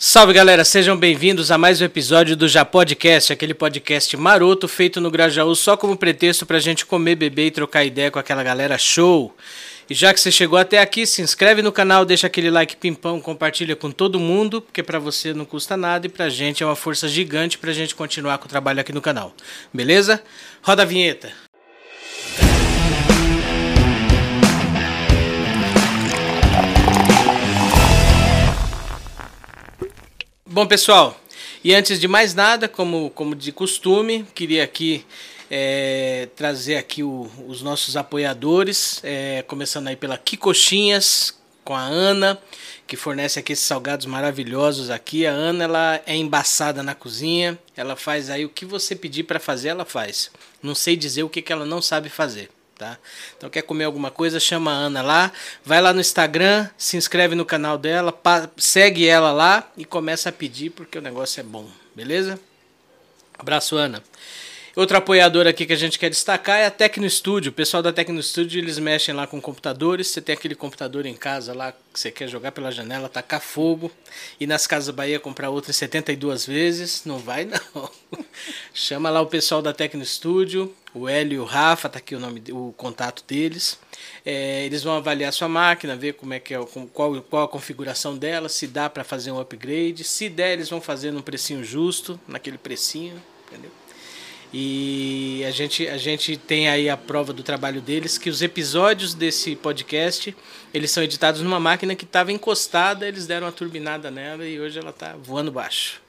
Salve galera, sejam bem-vindos a mais um episódio do Já Podcast, aquele podcast maroto feito no Grajaú só como pretexto pra gente comer, beber e trocar ideia com aquela galera show. E já que você chegou até aqui, se inscreve no canal, deixa aquele like pimpão, compartilha com todo mundo, porque pra você não custa nada e pra gente é uma força gigante pra gente continuar com o trabalho aqui no canal. Beleza? Roda a vinheta. Bom, pessoal, e antes de mais nada, como, como de costume, queria aqui é, trazer aqui o, os nossos apoiadores, é, começando aí pela Kikochinhas, com a Ana, que fornece aqui esses salgados maravilhosos aqui. A Ana, ela é embaçada na cozinha, ela faz aí o que você pedir para fazer, ela faz. Não sei dizer o que, que ela não sabe fazer. Tá? Então quer comer alguma coisa, chama a Ana lá, vai lá no Instagram, se inscreve no canal dela, segue ela lá e começa a pedir porque o negócio é bom, beleza? Abraço, Ana. Outro apoiador aqui que a gente quer destacar é a Tecno Studio. O pessoal da Tecno Studio, eles mexem lá com computadores. Você tem aquele computador em casa lá que você quer jogar pela janela, tacar fogo. E nas Casas Bahia comprar outro em 72 vezes. Não vai não. Chama lá o pessoal da Tecno Studio. O Hélio e o Rafa, tá aqui o nome, o contato deles. É, eles vão avaliar sua máquina, ver como é que é, qual, qual a configuração dela, se dá para fazer um upgrade. Se der, eles vão fazer num precinho justo, naquele precinho? E a gente, a gente tem aí a prova do trabalho deles, que os episódios desse podcast, eles são editados numa máquina que estava encostada, eles deram uma turbinada nela e hoje ela está voando baixo.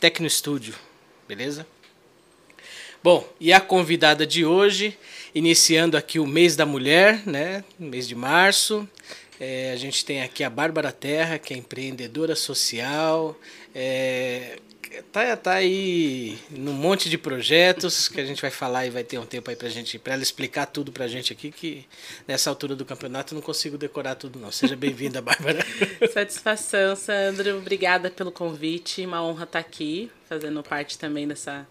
Tecno Studio, beleza? Bom, e a convidada de hoje, iniciando aqui o mês da mulher, né? Mês de março. É, a gente tem aqui a Bárbara Terra, que é empreendedora social, é, tá, tá aí num monte de projetos que a gente vai falar e vai ter um tempo aí pra gente, pra ela explicar tudo pra gente aqui, que nessa altura do campeonato eu não consigo decorar tudo não. Seja bem-vinda, Bárbara. Satisfação, Sandro. Obrigada pelo convite. Uma honra estar aqui, fazendo parte também dessa,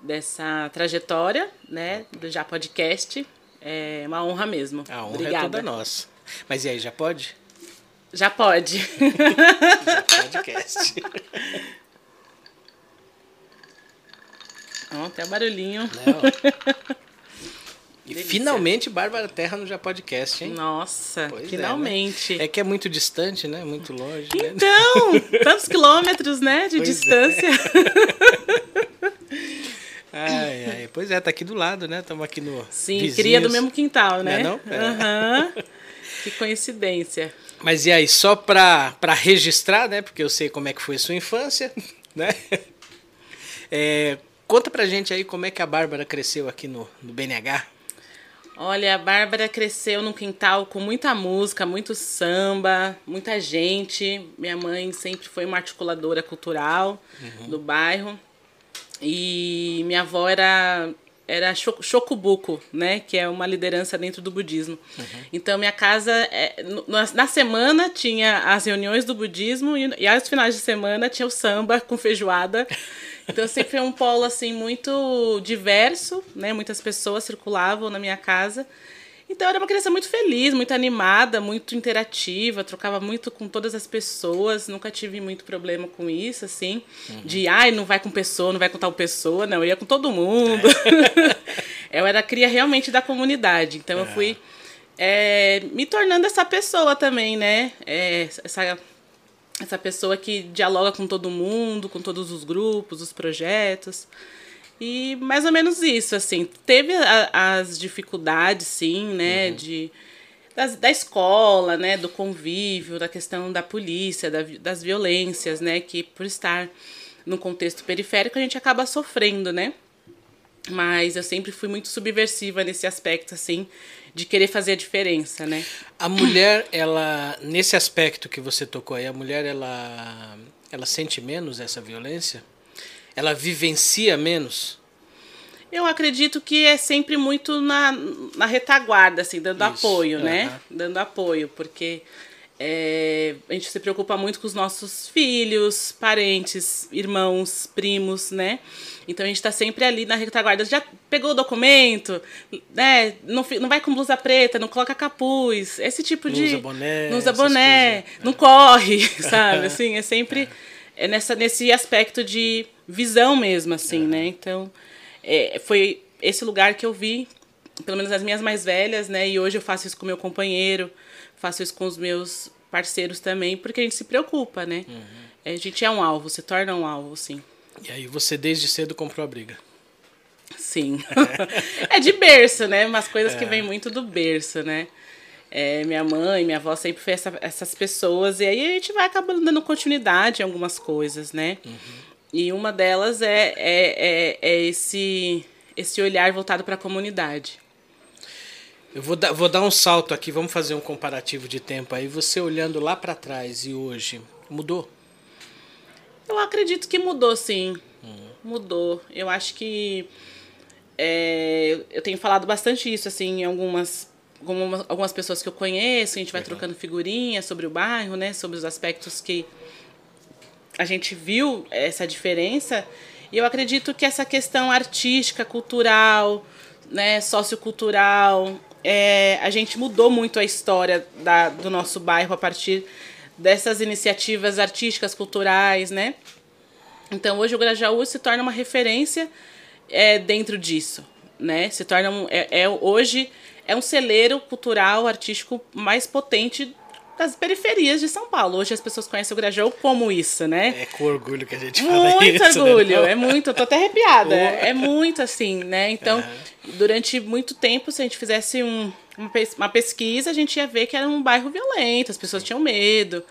dessa trajetória, né, do Já Podcast. É uma honra mesmo. A honra Obrigada. é toda nossa. Mas e aí, já pode? Já pode. já podcast. Ó, até barulhinho. Não. E Delícia. finalmente Bárbara Terra no Já Podcast, hein? Nossa, pois finalmente. É, né? é, que é muito distante, né? Muito longe. Né? Então, né? tantos quilômetros, né? De pois é. distância. É. ai, ai. Pois é, tá aqui do lado, né? Estamos aqui no. Sim, vizinhos. queria do mesmo quintal, né? Não, é não? Uhum. que coincidência. Mas e aí, só para registrar, né? Porque eu sei como é que foi a sua infância, né? É, Conta pra gente aí como é que a Bárbara cresceu aqui no, no BNH. Olha, a Bárbara cresceu num quintal com muita música, muito samba, muita gente. Minha mãe sempre foi uma articuladora cultural uhum. do bairro. E minha avó era era Shokubuku, né, que é uma liderança dentro do budismo. Uhum. Então minha casa é, na semana tinha as reuniões do budismo e, e aos finais de semana tinha o samba com feijoada. Então sempre foi um polo assim muito diverso, né? Muitas pessoas circulavam na minha casa. Então eu era uma criança muito feliz, muito animada, muito interativa, trocava muito com todas as pessoas, nunca tive muito problema com isso, assim, uhum. de ai, não vai com pessoa, não vai com tal pessoa, não, eu ia com todo mundo. É. eu era cria realmente da comunidade, então é. eu fui é, me tornando essa pessoa também, né? É, essa essa pessoa que dialoga com todo mundo, com todos os grupos, os projetos. E mais ou menos isso, assim. Teve a, as dificuldades, sim, né, uhum. de, das, da escola, né, do convívio, da questão da polícia, da, das violências, né, que por estar no contexto periférico a gente acaba sofrendo, né. Mas eu sempre fui muito subversiva nesse aspecto, assim, de querer fazer a diferença, né? A mulher, ela nesse aspecto que você tocou aí, a mulher ela ela sente menos essa violência? Ela vivencia menos? Eu acredito que é sempre muito na, na retaguarda, assim, dando Isso. apoio, uhum. né? Dando apoio, porque é, a gente se preocupa muito com os nossos filhos, parentes, irmãos, primos, né? Então a gente está sempre ali na retaguarda. Já pegou o documento, né? Não, não vai com blusa preta, não coloca capuz, esse tipo não de. Usa boné, não usa boné, coisas, não é. corre, sabe? Assim, é sempre. é nessa, nesse aspecto de visão mesmo, assim, né? Então, é, foi esse lugar que eu vi, pelo menos as minhas mais velhas, né? E hoje eu faço isso com meu companheiro, faço isso com os meus parceiros também, porque a gente se preocupa, né? Uhum. A gente é um alvo, se torna um alvo, sim. E aí você desde cedo comprou a briga. Sim. é de berço, né? Umas coisas é. que vem muito do berço, né? É, minha mãe, minha avó sempre foi essa, essas pessoas, e aí a gente vai acabando dando continuidade em algumas coisas, né? Uhum. E uma delas é, é, é, é esse, esse olhar voltado para a comunidade. Eu vou dar, vou dar um salto aqui, vamos fazer um comparativo de tempo aí. Você olhando lá para trás e hoje, mudou? Eu acredito que mudou, sim. Uhum. Mudou. Eu acho que. É, eu tenho falado bastante isso, assim, em algumas como algumas pessoas que eu conheço, a gente vai uhum. trocando figurinhas sobre o bairro, né, sobre os aspectos que a gente viu essa diferença. E eu acredito que essa questão artística, cultural, né, sociocultural, é, a gente mudou muito a história da, do nosso bairro a partir dessas iniciativas artísticas, culturais, né? Então hoje o Grajaú se torna uma referência é, dentro disso, né? Se torna um, é, é hoje é um celeiro cultural, artístico mais potente das periferias de São Paulo. Hoje as pessoas conhecem o Grajaú como isso, né? É com orgulho que a gente fala muito isso. Muito né? orgulho, né? é muito, eu tô até arrepiada. É, é muito assim, né? Então, uhum. durante muito tempo, se a gente fizesse um, uma pesquisa, a gente ia ver que era um bairro violento, as pessoas tinham medo,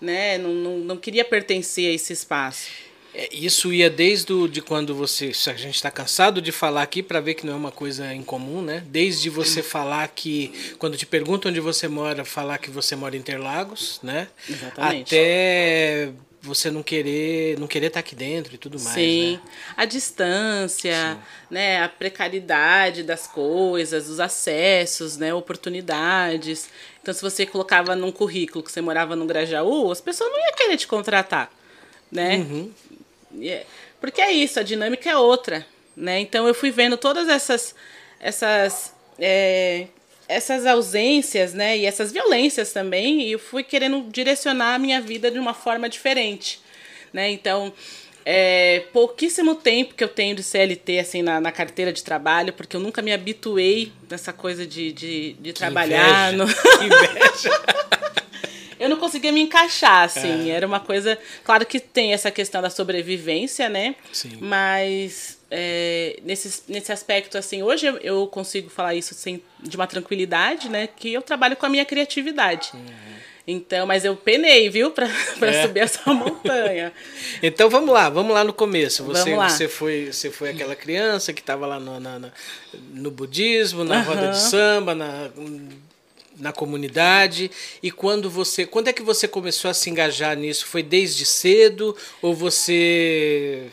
né? Não, não, não queria pertencer a esse espaço. É, isso ia desde o, de quando você. A gente está cansado de falar aqui para ver que não é uma coisa incomum, né? Desde você falar que. Quando te perguntam onde você mora, falar que você mora em Interlagos, né? Exatamente. Até você não querer não querer estar tá aqui dentro e tudo mais sim né? a distância sim. né a precariedade das coisas os acessos né oportunidades então se você colocava num currículo que você morava no Grajaú as pessoas não iam querer te contratar né uhum. É, porque é isso, a dinâmica é outra, né? Então eu fui vendo todas essas essas é, essas ausências, né, e essas violências também, e eu fui querendo direcionar a minha vida de uma forma diferente, né? Então, é pouquíssimo tempo que eu tenho de CLT assim na, na carteira de trabalho, porque eu nunca me habituei nessa coisa de, de, de trabalhar. Inveja. No... Que inveja. eu não conseguia me encaixar, assim. É. Era uma coisa. Claro que tem essa questão da sobrevivência, né? Sim. Mas é, nesse, nesse aspecto, assim, hoje eu, eu consigo falar isso sem, de uma tranquilidade, né? Que eu trabalho com a minha criatividade. Uhum. Então, mas eu penei, viu, para é. subir essa montanha. então vamos lá, vamos lá no começo. Você, você foi, você foi aquela criança que estava lá no, na, no budismo, na uhum. roda de samba, na na comunidade e quando você quando é que você começou a se engajar nisso foi desde cedo ou você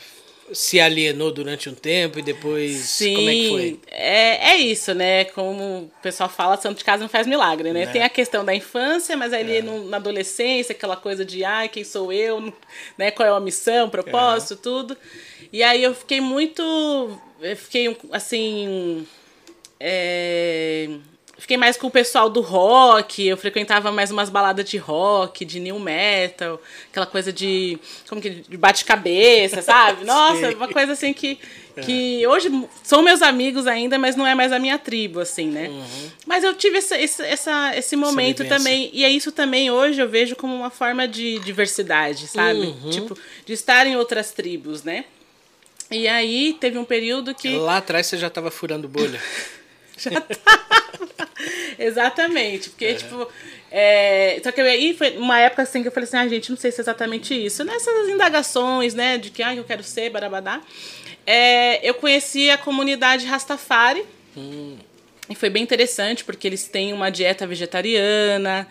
se alienou durante um tempo e depois Sim, como é que foi? É, é isso, né? Como o pessoal fala, santo de casa não faz milagre, né? É. Tem a questão da infância, mas ali é. no, na adolescência, aquela coisa de ai, quem sou eu, né? Qual é a missão, propósito, tudo. E aí eu fiquei muito. Eu fiquei assim. É, Fiquei mais com o pessoal do rock, eu frequentava mais umas baladas de rock, de new metal, aquela coisa de. como que. de bate-cabeça, sabe? Nossa, uma coisa assim que. Que é. hoje são meus amigos ainda, mas não é mais a minha tribo, assim, né? Uhum. Mas eu tive esse, esse, essa, esse momento também. E é isso também hoje eu vejo como uma forma de diversidade, sabe? Uhum. Tipo, de estar em outras tribos, né? E aí teve um período que. Lá atrás você já estava furando bolha. já tava. Exatamente, porque, é. tipo. É, só que aí foi uma época assim que eu falei assim, ah, gente, não sei se é exatamente isso. Nessas indagações, né, de que ah, eu quero ser, barabadá. É, eu conheci a comunidade Rastafari. Hum. E foi bem interessante, porque eles têm uma dieta vegetariana,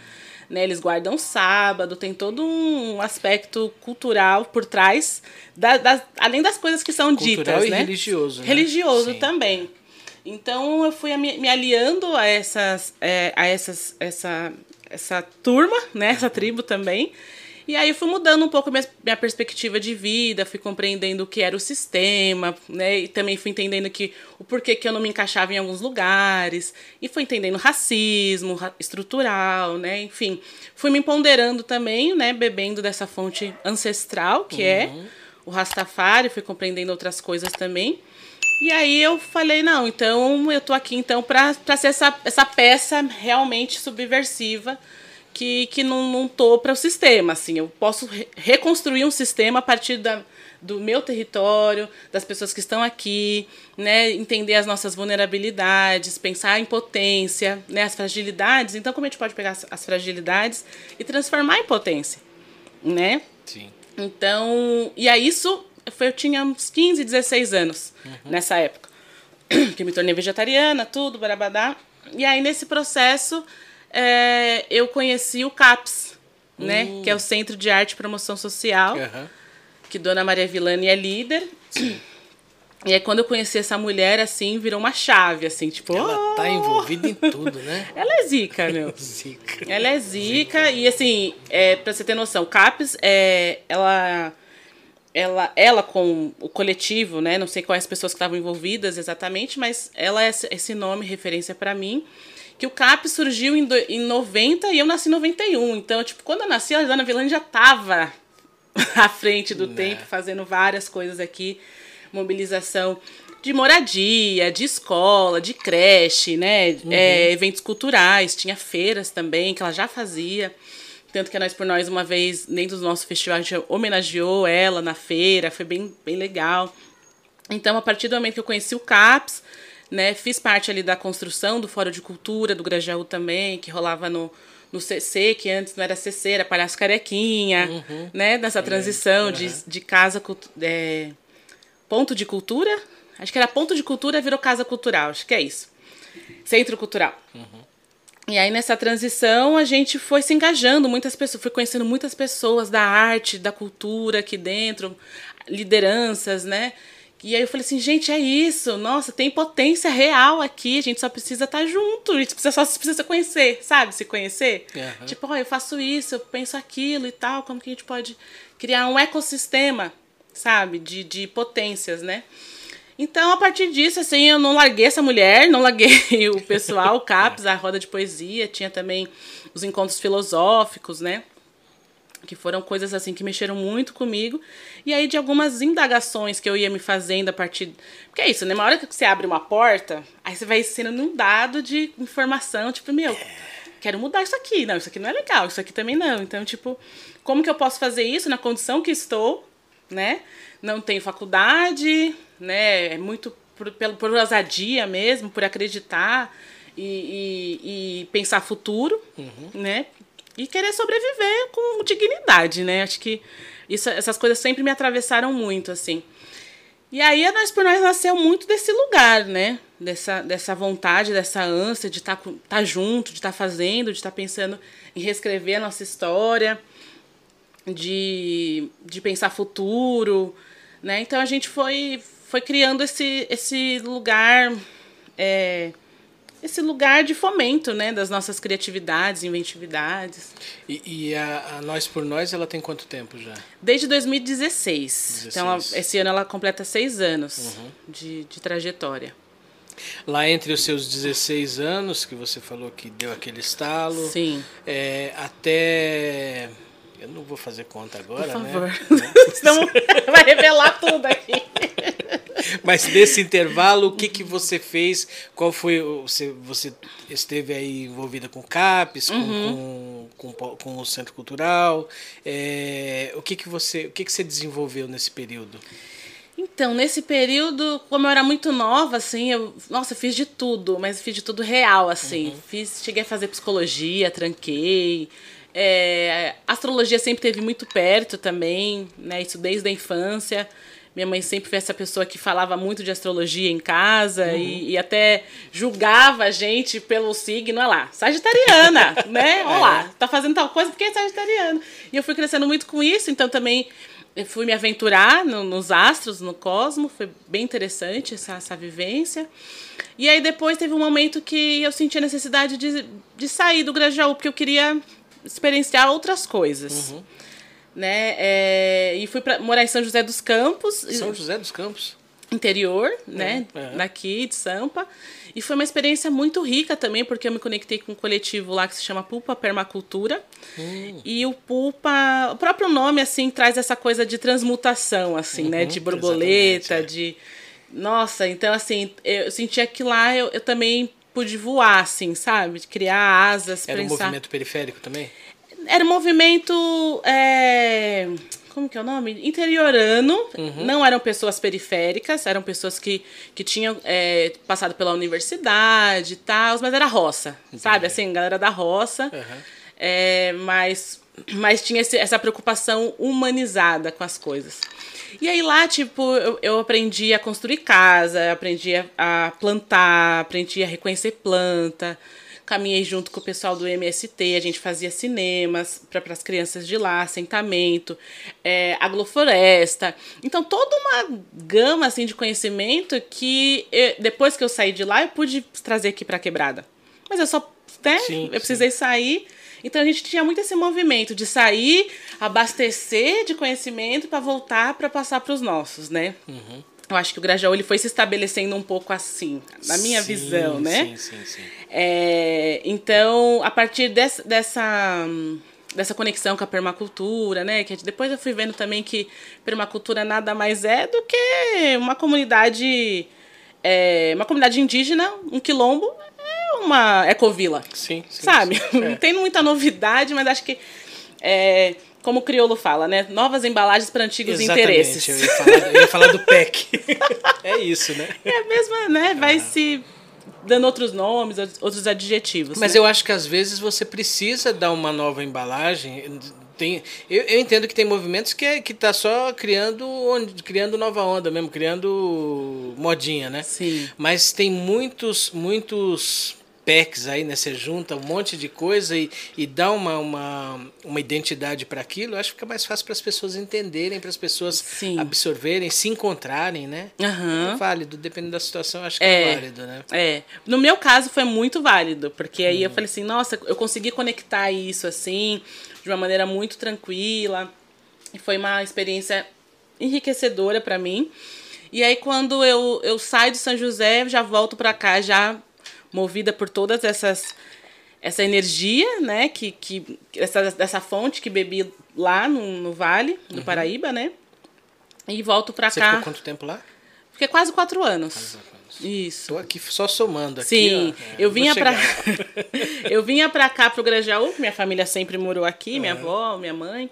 né? Eles guardam sábado, tem todo um aspecto cultural por trás, da, da além das coisas que são cultural ditas, e né? religioso. Né? Religioso Sim. também. Então eu fui me, me aliando a essas, é, a essas, essa, essa turma, né, essa tribo também. E aí eu fui mudando um pouco minha, minha perspectiva de vida, fui compreendendo o que era o sistema, né? E também fui entendendo que o porquê que eu não me encaixava em alguns lugares, e fui entendendo racismo ra estrutural, né? Enfim, fui me ponderando também, né, bebendo dessa fonte ancestral, que é uhum. é o Rastafari, fui compreendendo outras coisas também. E aí eu falei, não, então eu tô aqui então para ser essa, essa peça realmente subversiva que, que não, não tô para o sistema, assim, eu posso re reconstruir um sistema a partir da, do meu território, das pessoas que estão aqui, né, entender as nossas vulnerabilidades, pensar em potência, né, as fragilidades. Então, como a gente pode pegar as, as fragilidades e transformar em potência, né? Sim. Então, e aí isso eu tinha uns 15, 16 anos uhum. nessa época. Que me tornei vegetariana, tudo, barabadá. E aí, nesse processo, é, eu conheci o CAPS, né? Uh. Que é o Centro de Arte e Promoção Social. Uhum. Que Dona Maria Villani é líder. Sim. E aí, quando eu conheci essa mulher, assim, virou uma chave, assim, tipo. Ela oh! tá envolvida em tudo, né? Ela é zica, meu. zica. Ela é zica, zica. e assim, é, pra você ter noção, CAPES, é, ela ela, ela com o coletivo, né? Não sei quais pessoas que estavam envolvidas exatamente, mas ela é esse nome, referência para mim. Que o CAP surgiu em, do, em 90 e eu nasci em 91. Então, tipo, quando eu nasci, a Dona Vilani já tava à frente do né. tempo, fazendo várias coisas aqui. Mobilização de moradia, de escola, de creche, né? Uhum. É, eventos culturais, tinha feiras também, que ela já fazia. Tanto que a Nós por Nós, uma vez, dentro do nosso festival, a gente homenageou ela na feira, foi bem, bem legal. Então, a partir do momento que eu conheci o CAPS, né, fiz parte ali da construção do Fórum de Cultura, do Grajaú também, que rolava no, no CC, que antes não era CC, era Palhaço Carequinha, uhum. né, nessa transição uhum. de, de casa, é, ponto de cultura, acho que era ponto de cultura, virou casa cultural, acho que é isso, centro cultural. Uhum. E aí nessa transição a gente foi se engajando, muitas pessoas, foi conhecendo muitas pessoas da arte, da cultura aqui dentro, lideranças, né? E aí eu falei assim, gente, é isso, nossa, tem potência real aqui, a gente só precisa estar tá junto, a gente precisa, só precisa conhecer, sabe? Se conhecer. Uhum. Tipo, ó, oh, eu faço isso, eu penso aquilo e tal, como que a gente pode criar um ecossistema, sabe? De, de potências, né? Então, a partir disso, assim, eu não larguei essa mulher, não larguei o pessoal, o CAPS, a roda de poesia, tinha também os encontros filosóficos, né? Que foram coisas assim que mexeram muito comigo. E aí, de algumas indagações que eu ia me fazendo a partir. Porque é isso, né? Uma hora que você abre uma porta, aí você vai sendo inundado de informação, tipo, meu, quero mudar isso aqui. Não, isso aqui não é legal, isso aqui também não. Então, tipo, como que eu posso fazer isso na condição que estou, né? Não tenho faculdade, né? É muito por, por, por ousadia mesmo, por acreditar e, e, e pensar futuro, uhum. né? E querer sobreviver com dignidade, né? Acho que isso, essas coisas sempre me atravessaram muito, assim. E aí a Nós por Nós nasceu muito desse lugar, né? Dessa, dessa vontade, dessa ânsia de estar tá, tá junto, de estar tá fazendo, de estar tá pensando em reescrever a nossa história, de, de pensar futuro, né? Então a gente foi, foi criando esse, esse lugar. É, esse lugar de fomento, né, das nossas criatividades, inventividades. E, e a, a, Nós por Nós, ela tem quanto tempo já? Desde 2016. 16. Então, ela, esse ano ela completa seis anos uhum. de, de trajetória. Lá entre os seus 16 anos, que você falou que deu aquele estalo, Sim. É, até eu não vou fazer conta agora, Por né? favor. né? Senão vai revelar tudo aqui. Mas nesse intervalo, o que, que você fez? Qual foi você você esteve aí envolvida com o CAPES, uhum. com, com, com, o Centro Cultural? É, o que que você o que que você desenvolveu nesse período? Então, nesse período, como eu era muito nova, assim, eu, nossa, fiz de tudo, mas fiz de tudo real, assim. Uhum. Fiz, cheguei a fazer psicologia, tranquei, é, astrologia sempre teve muito perto também, né? Isso desde a infância. Minha mãe sempre foi essa pessoa que falava muito de astrologia em casa uhum. e, e, até julgava a gente pelo signo, olha lá, sagitariana, né? Olha lá, é. tá fazendo tal coisa porque é sagitariana. E eu fui crescendo muito com isso, então também fui me aventurar no, nos astros, no cosmo, foi bem interessante essa, essa vivência. E aí depois teve um momento que eu senti a necessidade de, de sair do Grajaú, porque eu queria experienciar outras coisas. Uhum. Né? É, e fui para morar em São José dos Campos. São José dos Campos? Interior, né? É, Daqui de Sampa. E foi uma experiência muito rica também, porque eu me conectei com um coletivo lá que se chama Pulpa Permacultura. Hum. E o Pulpa, o próprio nome, assim, traz essa coisa de transmutação, assim, né? uhum, né? De borboleta, é. de. Nossa, então, assim, eu sentia que lá eu, eu também pude voar, assim, sabe? De criar asas. Era pensar... um movimento periférico também? Era um movimento. É como que é o nome? Interiorano. Uhum. Não eram pessoas periféricas, eram pessoas que, que tinham é, passado pela universidade e tal, mas era roça, Entendi. sabe? Assim, galera da roça. Uhum. É, mas, mas tinha esse, essa preocupação humanizada com as coisas. E aí lá, tipo, eu, eu aprendi a construir casa, aprendi a plantar, aprendi a reconhecer planta caminhei junto com o pessoal do MST, a gente fazia cinemas para as crianças de lá, assentamento, é, agrofloresta. Então, toda uma gama assim, de conhecimento que eu, depois que eu saí de lá, eu pude trazer aqui para a quebrada. Mas eu só, né, sim, eu precisei sim. sair. Então a gente tinha muito esse movimento de sair, abastecer de conhecimento para voltar para passar para os nossos, né? Uhum. Eu acho que o Grajaú ele foi se estabelecendo um pouco assim, na minha sim, visão, né? Sim, sim, sim. É, então, a partir dessa, dessa, dessa conexão com a permacultura, né? Que depois eu fui vendo também que permacultura nada mais é do que uma comunidade, é, uma comunidade indígena, um quilombo, é uma ecovila. Sim, sim Sabe? Sim, é. Não tem muita novidade, mas acho que é, como o crioulo fala, né? Novas embalagens para antigos Exatamente, interesses. Eu ia, falar, eu ia falar do PEC. é isso, né? É a mesma, né? Vai ah. se dando outros nomes, outros adjetivos. Mas né? eu acho que às vezes você precisa dar uma nova embalagem. Tem, eu, eu entendo que tem movimentos que é, que tá só criando criando nova onda mesmo, criando modinha, né? Sim. Mas tem muitos muitos packs aí, né? Você junta um monte de coisa e, e dá uma, uma, uma identidade para aquilo, acho que fica mais fácil para as pessoas entenderem, para as pessoas Sim. absorverem, se encontrarem, né? Uhum. É válido, dependendo da situação, acho que é, é, válido, né? É. No meu caso foi muito válido, porque aí uhum. eu falei assim, nossa, eu consegui conectar isso assim, de uma maneira muito tranquila. E foi uma experiência enriquecedora para mim. E aí quando eu, eu saio de São José, já volto para cá já movida por todas essas essa energia, né, que, que essa, dessa fonte que bebi lá no, no Vale do uhum. Paraíba, né, e volto para cá. Você ficou quanto tempo lá? Fiquei quase quatro anos. Quase quatro anos. Isso. Tô aqui só somando aqui. Sim, ó, é, eu vinha para eu vinha para cá pro Grajaú, minha família sempre morou aqui, uhum. minha avó, minha mãe.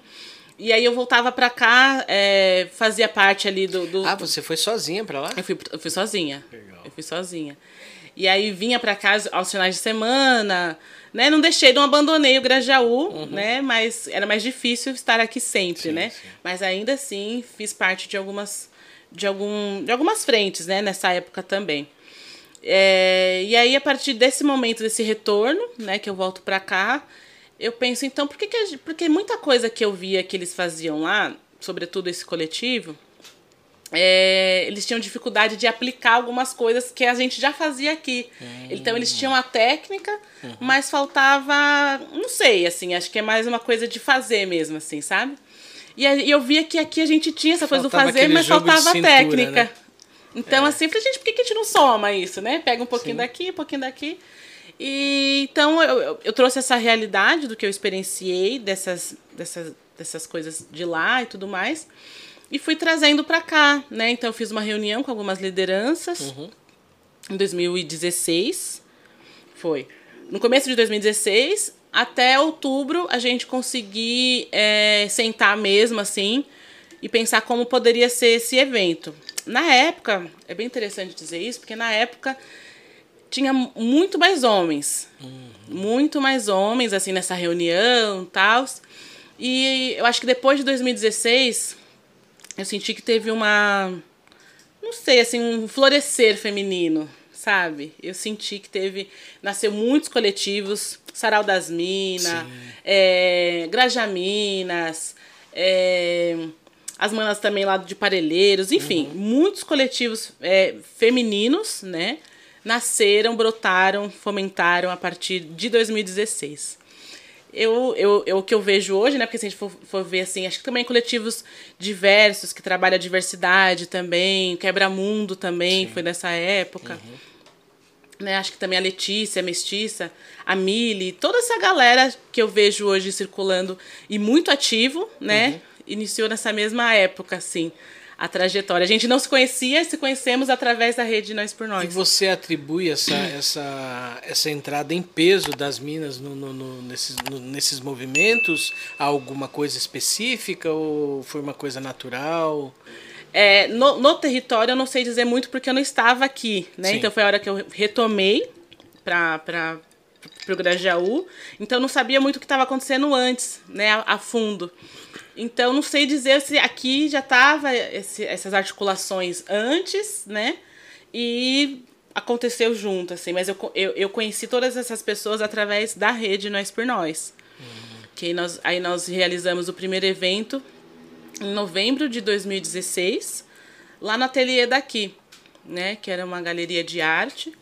E aí eu voltava para cá, é, fazia parte ali do, do, Ah, você foi sozinha para lá? Eu fui, eu fui sozinha. Legal. Eu fui sozinha. E aí vinha para casa aos finais de semana, né? Não deixei, não abandonei o Grajaú, uhum. né? Mas era mais difícil estar aqui sempre, sim, né? Sim. Mas ainda assim fiz parte de algumas de, algum, de algumas frentes, né? Nessa época também. É, e aí a partir desse momento desse retorno, né? Que eu volto para cá, eu penso então por que, que porque muita coisa que eu via que eles faziam lá, sobretudo esse coletivo é, eles tinham dificuldade de aplicar algumas coisas que a gente já fazia aqui. Uhum. Então eles tinham a técnica, uhum. mas faltava, não sei, assim, acho que é mais uma coisa de fazer mesmo, assim, sabe? E eu via que aqui a gente tinha essa coisa faltava do fazer, mas faltava a técnica. Né? Então, é. assim, falei, gente, por que a gente não soma isso, né? Pega um pouquinho Sim. daqui, um pouquinho daqui. E então eu, eu, eu, trouxe essa realidade do que eu experienciei, dessas, dessas, dessas coisas de lá e tudo mais e fui trazendo para cá, né? Então fiz uma reunião com algumas lideranças uhum. em 2016. Foi. No começo de 2016 até outubro a gente conseguir é, sentar mesmo assim e pensar como poderia ser esse evento. Na época, é bem interessante dizer isso, porque na época tinha muito mais homens. Uhum. Muito mais homens, assim, nessa reunião e tal. E eu acho que depois de 2016, eu senti que teve uma. Não sei, assim, um florescer feminino, sabe? Eu senti que teve. Nasceu muitos coletivos, Sarau das Minas, é, Grajaminas, é, as manas também lá de Parelheiros, enfim, uhum. muitos coletivos é, femininos, né? Nasceram, brotaram, fomentaram a partir de 2016. Eu, eu, eu, o que eu vejo hoje, né? Porque se a gente for, for ver assim, acho que também coletivos diversos que trabalham a diversidade também, Quebra-Mundo também Sim. foi nessa época. Uhum. Né, acho que também a Letícia, a Mestiça, a Mili, toda essa galera que eu vejo hoje circulando e muito ativo, né? Uhum. Iniciou nessa mesma época, assim a trajetória. A gente não se conhecia, se conhecemos através da rede Nós por Nós. E você atribui essa, essa, essa entrada em peso das minas no, no, no, nesses, no, nesses movimentos a alguma coisa específica ou foi uma coisa natural? É, no, no território eu não sei dizer muito porque eu não estava aqui, né? Sim. Então foi a hora que eu retomei para o Grajaú. Então eu não sabia muito o que estava acontecendo antes, né? A, a fundo. Então, não sei dizer se aqui já estava essas articulações antes, né? E aconteceu junto, assim. Mas eu, eu, eu, conheci todas essas pessoas através da rede Nós por Nós. Uhum. Que nós, aí nós realizamos o primeiro evento em novembro de 2016, lá no ateliê daqui, né? Que era uma galeria de arte.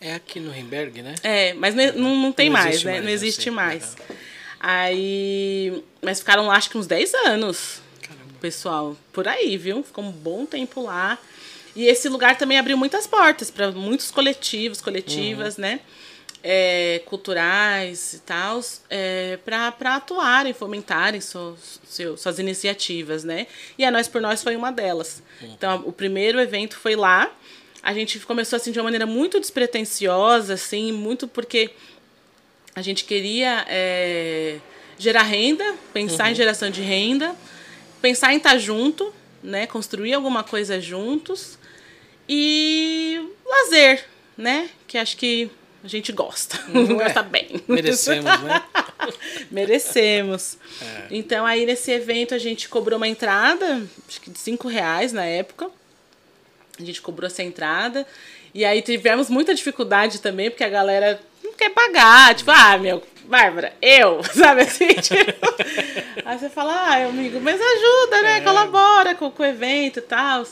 É aqui no Rimberg, né? É, mas não, não, não tem não mais, né? Mais, não existe mais. Aí. Mas ficaram lá acho que uns 10 anos. Caramba. Pessoal, por aí, viu? Ficou um bom tempo lá. E esse lugar também abriu muitas portas para muitos coletivos, coletivas, uhum. né? É, culturais e tal, é, para atuarem, fomentarem suas, suas iniciativas, né? E a Nós por Nós foi uma delas. Uhum. Então, o primeiro evento foi lá. A gente começou assim de uma maneira muito despretensiosa, assim, muito porque a gente queria é, gerar renda, pensar uhum. em geração de renda, pensar em estar junto, né? Construir alguma coisa juntos e lazer, né? Que acho que a gente gosta, Não gosta é. bem. Merecemos, né? Merecemos. É. Então aí nesse evento a gente cobrou uma entrada, acho que de cinco reais na época. A gente cobrou essa entrada. E aí tivemos muita dificuldade também, porque a galera não quer pagar. Tipo, ah, meu, Bárbara, eu, sabe assim? Tipo, aí você fala, ah, amigo, mas ajuda, né? É. Colabora com, com o evento e tal.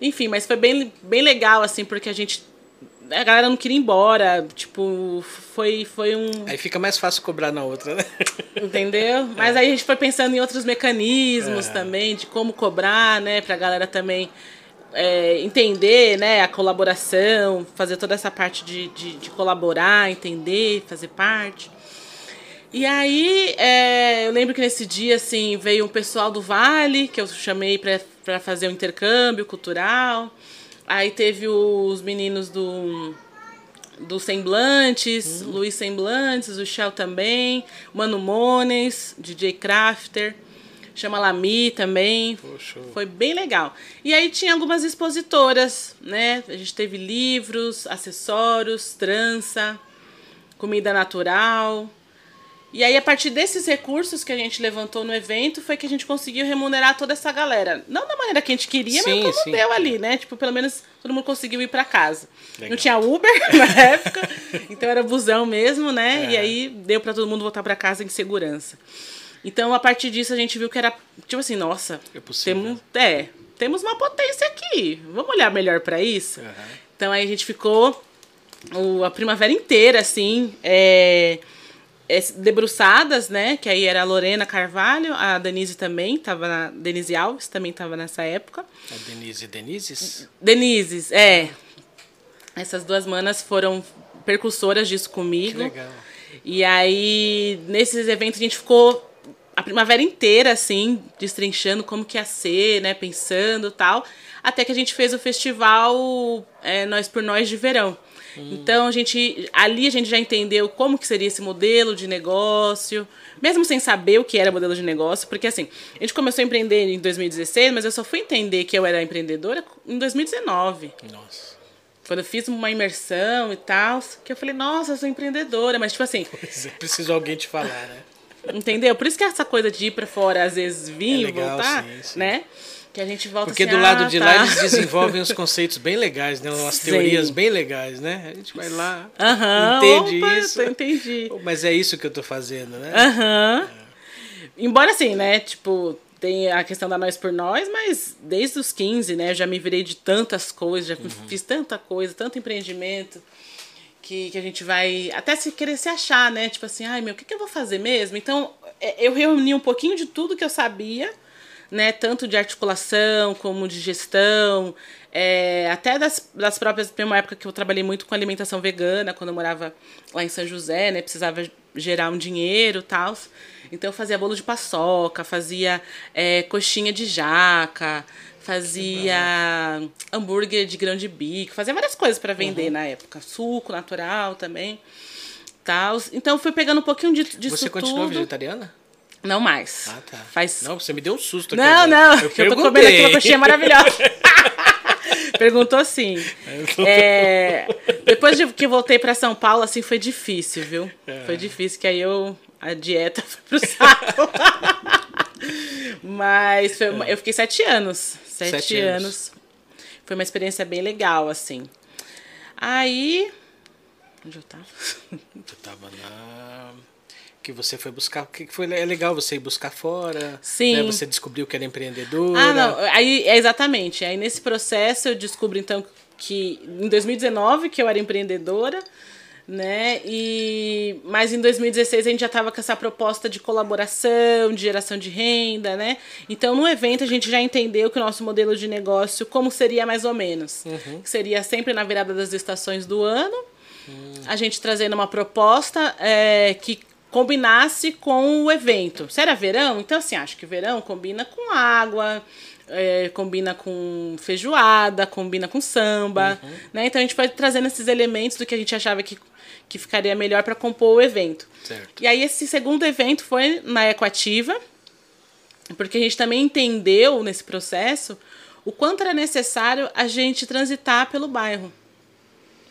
Enfim, mas foi bem, bem legal, assim, porque a gente. A galera não queria ir embora, tipo, foi, foi um. Aí fica mais fácil cobrar na outra, né? Entendeu? Mas é. aí a gente foi pensando em outros mecanismos é. também, de como cobrar, né, pra galera também é, entender né, a colaboração, fazer toda essa parte de, de, de colaborar, entender, fazer parte. E aí, é, eu lembro que nesse dia, assim, veio um pessoal do Vale, que eu chamei para fazer um intercâmbio cultural. Aí teve os meninos do, do Semblantes, hum. Luiz Semblantes, o Shell também, Mano Mones, DJ Crafter chama Lami também. Poxa. Foi bem legal. E aí tinha algumas expositoras, né? A gente teve livros, acessórios, trança, comida natural. E aí, a partir desses recursos que a gente levantou no evento, foi que a gente conseguiu remunerar toda essa galera. Não da maneira que a gente queria, sim, mas como sim. deu ali, né? Tipo, pelo menos todo mundo conseguiu ir para casa. Legal. Não tinha Uber na época, então era busão mesmo, né? É. E aí deu para todo mundo voltar para casa em segurança. Então, a partir disso, a gente viu que era, tipo assim, nossa, é possível. temos, é, temos uma potência aqui. Vamos olhar melhor para isso? Uhum. Então, aí a gente ficou o, a primavera inteira, assim, é, é, debruçadas, né? Que aí era a Lorena Carvalho, a Denise também, tava na, Denise Alves também estava nessa época. A Denise Denises? Denises, é. Essas duas manas foram percussoras disso comigo. Que legal. E aí, nesses eventos, a gente ficou a primavera inteira, assim, destrinchando como que ia ser, né? Pensando tal. Até que a gente fez o festival é, Nós por Nós de Verão. Hum. Então a gente ali a gente já entendeu como que seria esse modelo de negócio, mesmo sem saber o que era modelo de negócio, porque assim, a gente começou a empreender em 2016, mas eu só fui entender que eu era empreendedora em 2019. Nossa. Quando eu fiz uma imersão e tal, que eu falei, nossa, eu sou empreendedora, mas tipo assim. Pois é, preciso alguém te falar, né? Entendeu? Por isso que essa coisa de ir pra fora, às vezes vir e é voltar, sim, sim. né? Que a gente volta Porque assim, do lado ah, de tá. lá eles desenvolvem uns conceitos bem legais, né? Umas sim. teorias bem legais, né? A gente vai lá, uhum, entende opa, isso. Entendi. Mas é isso que eu tô fazendo, né? Aham. Uhum. É. Embora assim, né? Tipo, tem a questão da nós por nós, mas desde os 15, né? Eu já me virei de tantas coisas, já uhum. fiz tanta coisa, tanto empreendimento que, que a gente vai até se querer se achar, né? Tipo assim, ai meu, o que, que eu vou fazer mesmo? Então, é, eu reuni um pouquinho de tudo que eu sabia, né? Tanto de articulação como de gestão, é, até das, das próprias. Tem uma época que eu trabalhei muito com alimentação vegana, quando eu morava lá em São José, né? Precisava gerar um dinheiro e tal. Então eu fazia bolo de paçoca, fazia é, coxinha de jaca, fazia hambúrguer de grão de bico, fazia várias coisas para vender uhum. na época. Suco natural também. Tal. Então fui pegando um pouquinho de, disso Você continua tudo. vegetariana? Não mais. Ah, tá. Faz... Não, você me deu um susto aqui. Não, não. Eu, eu tô comendo aqui uma coxinha maravilhosa. Perguntou assim. É, depois de que voltei para São Paulo, assim, foi difícil, viu? É. Foi difícil, que aí eu. A dieta foi pro saco. Mas foi, é. eu fiquei sete anos. Sete, sete anos. anos. Foi uma experiência bem legal, assim. Aí. Onde eu tava? Eu tava na que você foi buscar, que foi é legal você ir buscar fora, né? Sim. Né? Você descobriu que era empreendedora. Ah, não, aí é exatamente. Aí nesse processo eu descubro então que em 2019 que eu era empreendedora, né? E mas em 2016 a gente já estava com essa proposta de colaboração, de geração de renda, né? Então no evento a gente já entendeu que o nosso modelo de negócio como seria mais ou menos, uhum. seria sempre na virada das estações do ano. Hum. A gente trazendo uma proposta é, que combinasse com o evento. Se era verão, então assim, acho que verão combina com água, é, combina com feijoada, combina com samba, uhum. né? Então a gente pode trazendo esses elementos do que a gente achava que, que ficaria melhor para compor o evento. Certo. E aí esse segundo evento foi na Ecoativa, porque a gente também entendeu nesse processo o quanto era necessário a gente transitar pelo bairro.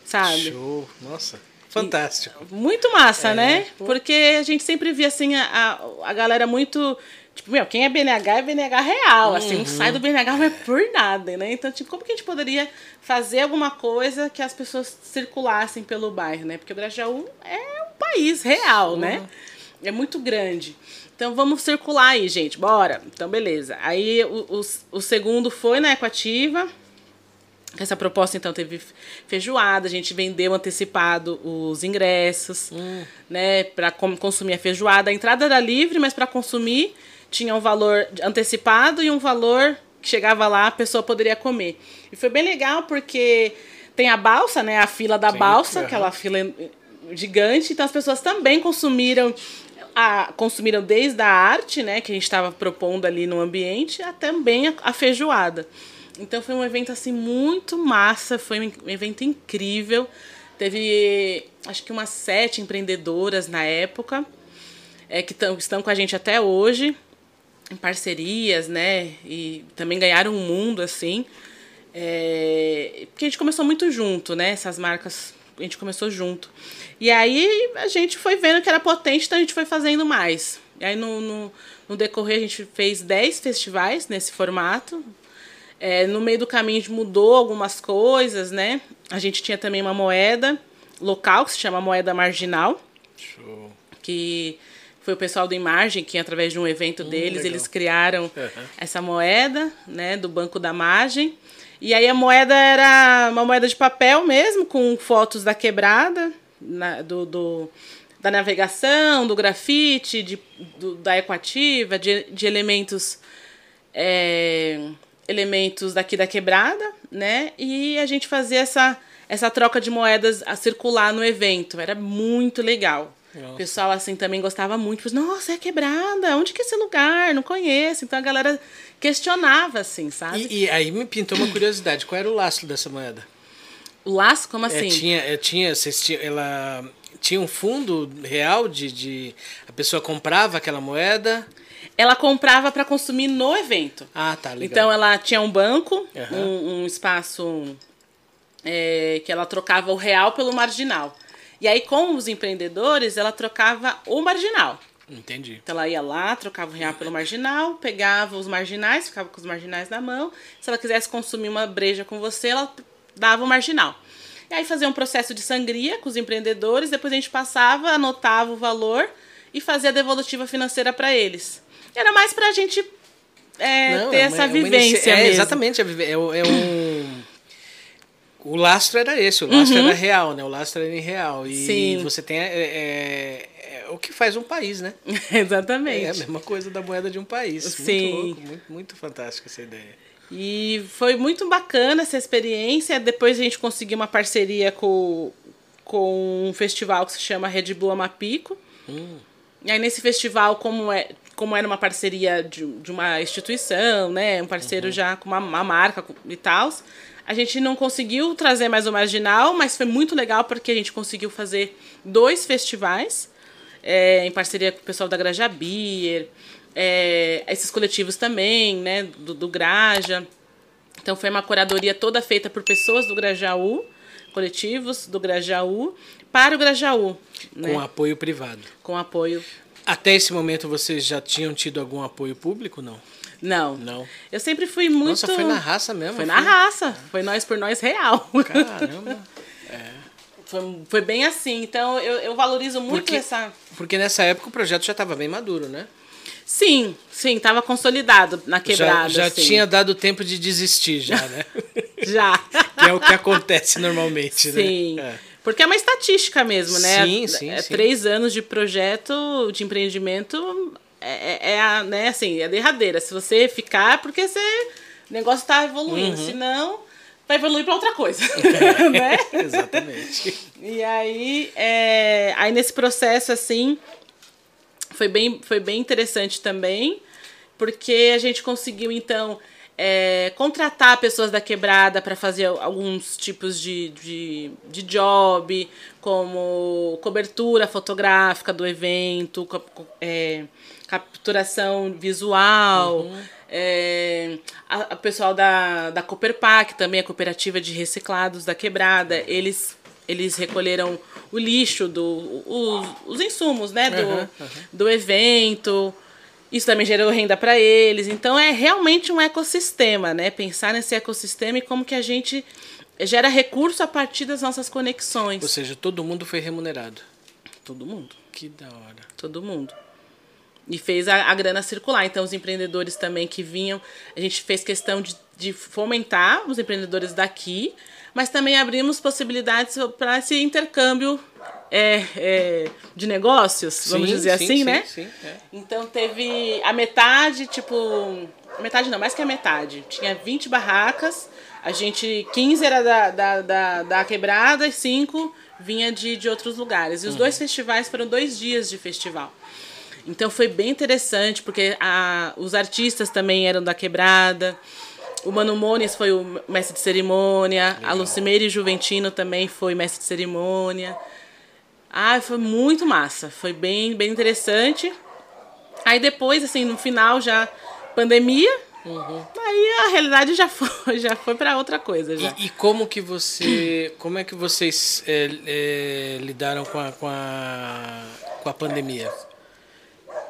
Sabe? Show. Nossa. Fantástico. E, muito massa, é, né? Pô. Porque a gente sempre via assim a, a, a, galera muito. Tipo, meu, quem é BNH é BNH real. Uhum. Assim, não sai do BNH não é por nada, né? Então, tipo, como que a gente poderia fazer alguma coisa que as pessoas circulassem pelo bairro, né? Porque o Grajaú é um país real, né? uhum. né? É muito grande. Então vamos circular aí, gente. Bora. Então, beleza. Aí o, o, o segundo foi na Equativa essa proposta, então, teve feijoada, a gente vendeu antecipado os ingressos, hum. né, para consumir a feijoada. A entrada era livre, mas para consumir tinha um valor antecipado e um valor que chegava lá, a pessoa poderia comer. E foi bem legal porque tem a balsa, né, a fila da Sim, balsa, uhum. aquela fila gigante, então as pessoas também consumiram a, consumiram desde a arte, né, que a gente estava propondo ali no ambiente, até também a, a feijoada. Então foi um evento assim muito massa, foi um evento incrível. Teve acho que umas sete empreendedoras na época é, que tão, estão com a gente até hoje, em parcerias, né? E também ganharam um mundo assim. É, porque a gente começou muito junto, né? Essas marcas a gente começou junto. E aí a gente foi vendo que era potente, então a gente foi fazendo mais. E aí no, no, no decorrer a gente fez 10 festivais nesse formato, é, no meio do caminho a gente mudou algumas coisas, né? A gente tinha também uma moeda local que se chama moeda marginal. Show. Que foi o pessoal do Imagem que, através de um evento hum, deles, legal. eles criaram uhum. essa moeda, né, do Banco da Margem. E aí a moeda era uma moeda de papel mesmo, com fotos da quebrada, na, do, do, da navegação, do grafite, de, do, da equativa, de, de elementos é, elementos daqui da quebrada, né? E a gente fazia essa, essa troca de moedas a circular no evento. Era muito legal. Nossa. O pessoal, assim, também gostava muito. Tipo, Nossa, é quebrada? Onde que é esse lugar? Não conheço. Então a galera questionava, assim, sabe? E, e aí me pintou uma curiosidade. Qual era o laço dessa moeda? O laço? Como é, assim? É, tinha, é, tinha, tinham, ela tinha um fundo real de, de... A pessoa comprava aquela moeda ela comprava para consumir no evento. Ah, tá, legal. Então ela tinha um banco, uhum. um, um, espaço é, que ela trocava o real pelo marginal. E aí, com os empreendedores, ela trocava o marginal. Entendi. Então ela ia lá, trocava o real pelo marginal, pegava os marginais, ficava com os marginais na mão. Se ela quisesse consumir uma breja com você, ela dava o marginal. E aí fazia um processo de sangria com os empreendedores, depois a gente passava, anotava o valor e fazia a devolutiva financeira para eles. Era mais pra gente é, Não, ter é uma, essa é vivência. É, exatamente, é, é, um. O lastro era esse, o lastro uhum. era real, né? O lastro era real. E Sim. você tem é, é, é, o que faz um país, né? Exatamente. É a mesma coisa da moeda de um país. Sim. Muito louco, muito, muito fantástica essa ideia. E foi muito bacana essa experiência. Depois a gente conseguiu uma parceria com, com um festival que se chama Red Bull Amapico. Hum. E aí nesse festival, como, é, como era uma parceria de, de uma instituição, né? Um parceiro uhum. já com uma, uma marca e tal. A gente não conseguiu trazer mais o marginal, mas foi muito legal porque a gente conseguiu fazer dois festivais é, em parceria com o pessoal da Graja Beer, é, esses coletivos também, né, do, do Graja. Então foi uma curadoria toda feita por pessoas do Grajaú, coletivos do Grajaú, para o Grajaú. Né? Com apoio privado. Com apoio. Até esse momento vocês já tinham tido algum apoio público, não? Não. Não. Eu sempre fui muito. Nossa, foi na raça mesmo? Foi na raça. Foi nós por nós real. Caramba. É. Foi, foi bem assim. Então eu, eu valorizo muito porque, essa. Porque nessa época o projeto já estava bem maduro, né? Sim, sim, estava consolidado na quebrada. Já, já assim. tinha dado tempo de desistir, já, né? já. que é o que acontece normalmente, sim. né? Sim. É. Porque é uma estatística mesmo, né? Sim, sim. É sim. três anos de projeto de empreendimento é, é, é, a, né, assim, é derradeira. Se você ficar, é porque você, o negócio está evoluindo. Uhum. Senão, vai evoluir para outra coisa. né? Exatamente. E aí, é, aí, nesse processo, assim, foi bem, foi bem interessante também, porque a gente conseguiu, então, é, contratar pessoas da quebrada para fazer alguns tipos de, de, de job, como cobertura fotográfica do evento, é, capturação visual. Uhum. É, a, a, pessoal da, da Cooperpac, também a cooperativa de reciclados da quebrada, eles, eles recolheram o lixo, do, o, os insumos né, do, uhum, uhum. do evento. Isso também gerou renda para eles. Então é realmente um ecossistema, né? Pensar nesse ecossistema e como que a gente gera recurso a partir das nossas conexões. Ou seja, todo mundo foi remunerado. Todo mundo. Que da hora. Todo mundo. E fez a, a grana circular. Então, os empreendedores também que vinham, a gente fez questão de, de fomentar os empreendedores daqui, mas também abrimos possibilidades para esse intercâmbio é, é, de negócios, vamos sim, dizer sim, assim, sim, né? Sim, é. Então teve a metade, tipo. Metade não, mais que a metade. Tinha 20 barracas, a gente. 15 era da, da, da, da quebrada e 5 vinha de, de outros lugares. E os uhum. dois festivais foram dois dias de festival. Então foi bem interessante, porque a, os artistas também eram da quebrada. O Mano Mones foi o mestre de cerimônia. Legal. A Lucimeire Juventino também foi mestre de cerimônia. Ah, foi muito massa. Foi bem, bem interessante. Aí depois, assim, no final já pandemia. Uhum. Aí a realidade já foi, já foi para outra coisa já. E, e, como que você, como é que vocês é, é, lidaram com a, com a com a pandemia?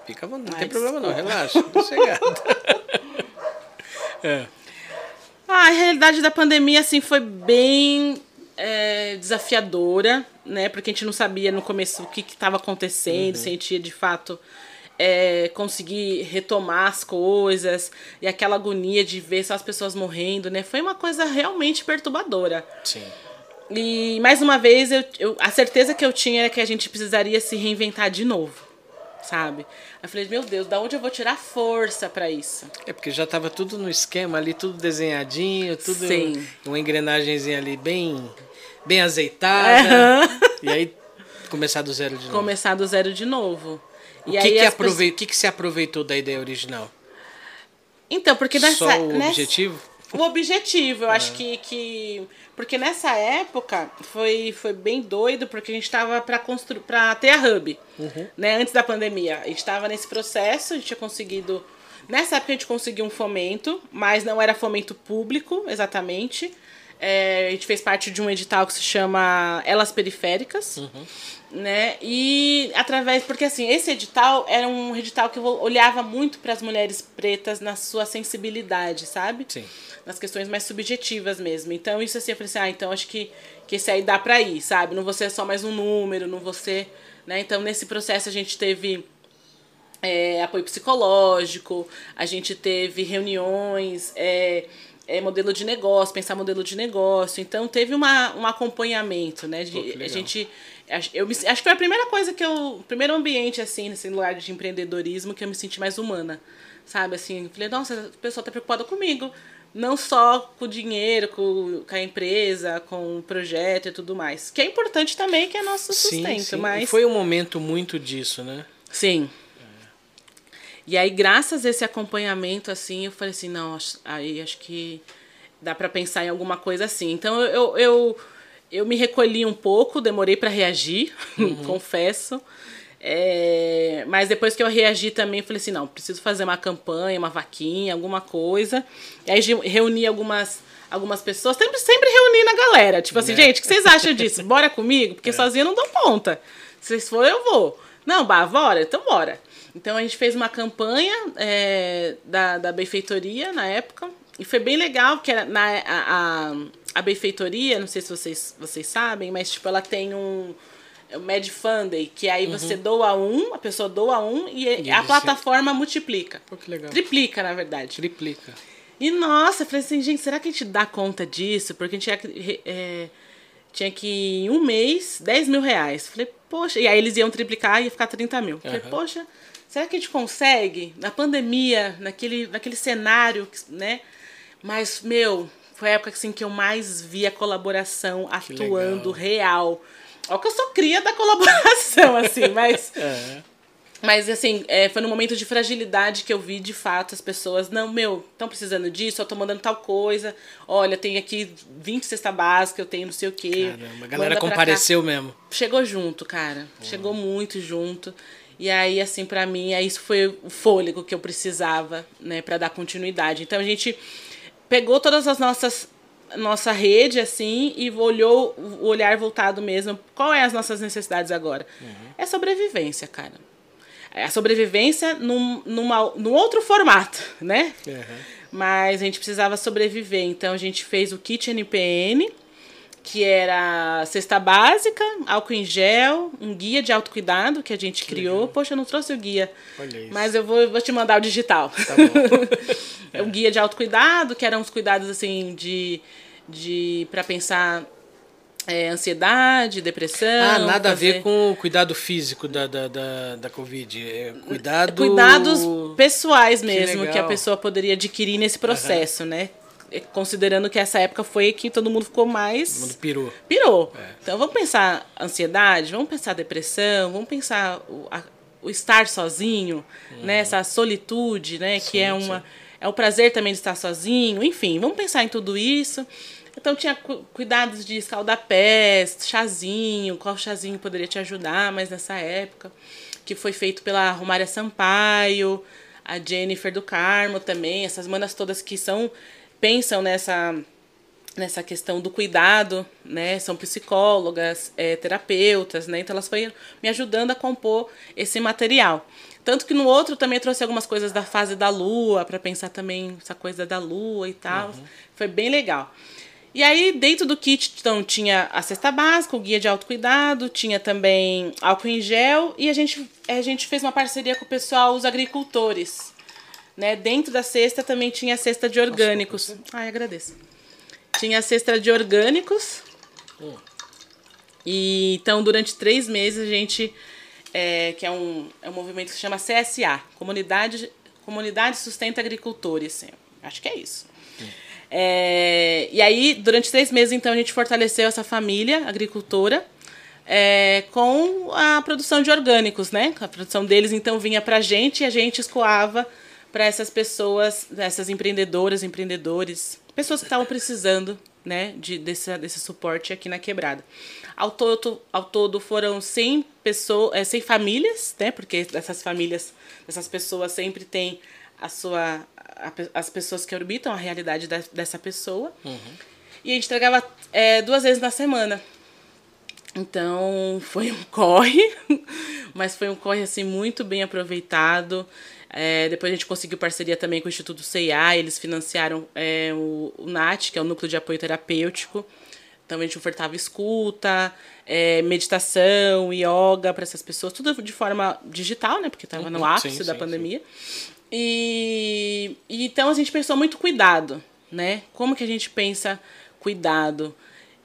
Fica não tem problema não, relaxa, sossegado. é. Ah, a realidade da pandemia assim foi bem é, desafiadora, né? Porque a gente não sabia no começo o que estava acontecendo, uhum. se a gente ia de fato é, conseguir retomar as coisas e aquela agonia de ver só as pessoas morrendo, né? Foi uma coisa realmente perturbadora. Sim. E mais uma vez, eu, eu, a certeza que eu tinha era que a gente precisaria se reinventar de novo sabe? Eu falei, meu Deus, da onde eu vou tirar força para isso? É porque já tava tudo no esquema ali, tudo desenhadinho, tudo Sim. uma engrenagemzinha ali bem bem azeitada. Uhum. E aí começar do zero de novo. Começar do zero de novo. O e que, que, aproveitou, pessoas... que, que se aproveitou da ideia original? Então, porque nessa. Só o nessa... objetivo? O objetivo, eu acho que, que. Porque nessa época foi, foi bem doido, porque a gente estava para construir para ter a hub. Uhum. Né, antes da pandemia. A gente estava nesse processo, a gente tinha conseguido. Nessa época a gente conseguiu um fomento, mas não era fomento público exatamente. É, a gente fez parte de um edital que se chama Elas Periféricas. Uhum. Né? E através. Porque assim, esse edital era um edital que olhava muito para as mulheres pretas na sua sensibilidade, sabe? Sim. Nas questões mais subjetivas mesmo. Então, isso assim, eu falei assim, ah, então acho que, que esse aí dá para ir, sabe? Não você só mais um número, não você. Né? Então, nesse processo a gente teve. É, apoio psicológico, a gente teve reuniões, é, é, modelo de negócio, pensar modelo de negócio. Então teve uma, um acompanhamento, né? De, a gente. Eu me, acho que foi a primeira coisa que eu. O primeiro ambiente, assim, nesse lugar de empreendedorismo que eu me senti mais humana. Sabe, assim, falei, nossa, a pessoa tá preocupada comigo. Não só com o dinheiro, com, com a empresa, com o projeto e tudo mais. Que é importante também, que é nosso sustento. Sim, sim. Mas... E foi um momento muito disso, né? Sim. E aí, graças a esse acompanhamento, assim, eu falei assim, não, aí acho que dá para pensar em alguma coisa assim. Então, eu, eu, eu me recolhi um pouco, demorei para reagir, uhum. confesso. É, mas depois que eu reagi também, falei assim, não, preciso fazer uma campanha, uma vaquinha, alguma coisa. E aí reuni algumas algumas pessoas, sempre, sempre reuni na galera. Tipo assim, é. gente, o que vocês acham disso? Bora comigo? Porque é. sozinha eu não dou conta. Se vocês forem, eu vou. Não, bah, bora? Então bora. Então a gente fez uma campanha é, da, da benfeitoria na época. E foi bem legal, porque na, a, a, a benfeitoria, não sei se vocês, vocês sabem, mas tipo, ela tem um, o Mad Funday, que aí uhum. você doa um, a pessoa doa um e, a plataforma multiplica. Pô, que legal. Triplica, na verdade. Triplica. E nossa, eu falei assim, gente, será que a gente dá conta disso? Porque a gente tinha, é, tinha que, em um mês, 10 mil reais. Falei, poxa, e aí eles iam triplicar e ia ficar 30 mil. Falei, uhum. poxa, será que a gente consegue? Na pandemia, naquele, naquele cenário, né? Mas, meu, foi a época assim, que eu mais vi a colaboração que atuando legal. real. Olha que eu sou cria da colaboração, assim, mas. é. Mas, assim, é, foi no momento de fragilidade que eu vi, de fato, as pessoas, não, meu, estão precisando disso, eu tô mandando tal coisa. Olha, tem aqui 20 cesta básica, eu tenho não sei o quê. Caramba, a galera compareceu mesmo. Chegou junto, cara. Chegou muito junto. E aí, assim, para mim, aí isso foi o fôlego que eu precisava, né, para dar continuidade. Então a gente pegou todas as nossas nossa rede assim e olhou o olhar voltado mesmo. Qual é as nossas necessidades agora? Uhum. É sobrevivência, cara. É a sobrevivência num, numa, num outro formato, né? Uhum. Mas a gente precisava sobreviver, então a gente fez o kit NPN que era cesta básica, álcool em gel, um guia de autocuidado que a gente que criou. Legal. Poxa, eu não trouxe o guia. Mas eu vou, vou te mandar o digital. Tá bom. é um guia de autocuidado, que eram uns cuidados assim de, de para pensar é, ansiedade, depressão. Ah, nada fazer... a ver com o cuidado físico da, da, da, da Covid. É cuidado... Cuidados pessoais mesmo que, que, a pessoa poderia adquirir nesse processo, uhum. né? Considerando que essa época foi que todo mundo ficou mais. Todo mundo pirou. Pirou. É. Então vamos pensar ansiedade, vamos pensar depressão, vamos pensar o, a, o estar sozinho, uhum. né? Essa solitude, né? Sim, que é uma. Sim. É o prazer também de estar sozinho, enfim, vamos pensar em tudo isso. Então tinha cu cuidados de escaldar pés, chazinho, qual chazinho poderia te ajudar mais nessa época, que foi feito pela Romária Sampaio, a Jennifer do Carmo também, essas manas todas que são pensam nessa nessa questão do cuidado, né? São psicólogas, é, terapeutas, né? Então elas foram me ajudando a compor esse material. Tanto que no outro também trouxe algumas coisas da fase da lua, para pensar também essa coisa da lua e tal. Uhum. Foi bem legal. E aí, dentro do kit, então, tinha a cesta básica, o guia de autocuidado, tinha também álcool em gel, e a gente, a gente fez uma parceria com o pessoal, os agricultores. Né? Dentro da cesta também tinha a cesta de orgânicos. Nossa, Ai, agradeço. Tinha a cesta de orgânicos. Hum. E então, durante três meses, a gente. É, que é um, é um movimento que se chama CSA Comunidade, Comunidade Sustenta Agricultores. Acho que é isso. Hum. É, e aí, durante três meses, então, a gente fortaleceu essa família agricultora. É, com a produção de orgânicos, né? A produção deles então vinha para a gente e a gente escoava para essas pessoas, essas empreendedoras, empreendedores, pessoas que estavam precisando né, de, desse, desse suporte aqui na quebrada. Ao todo, ao todo foram 100, pessoas, é, 100 famílias, né, porque essas famílias, essas pessoas sempre têm a sua, a, as pessoas que orbitam a realidade da, dessa pessoa. Uhum. E a gente entregava é, duas vezes na semana. Então foi um corre, mas foi um corre assim muito bem aproveitado. É, depois a gente conseguiu parceria também com o Instituto CIA, eles financiaram é, o, o, NAT, que é o Núcleo de Apoio Terapêutico. Então a gente ofertava escuta, é, meditação, yoga para essas pessoas, tudo de forma digital, né? Porque estava no uhum. ápice sim, da sim, pandemia. Sim. E, e, então a gente pensou muito cuidado, né? Como que a gente pensa cuidado?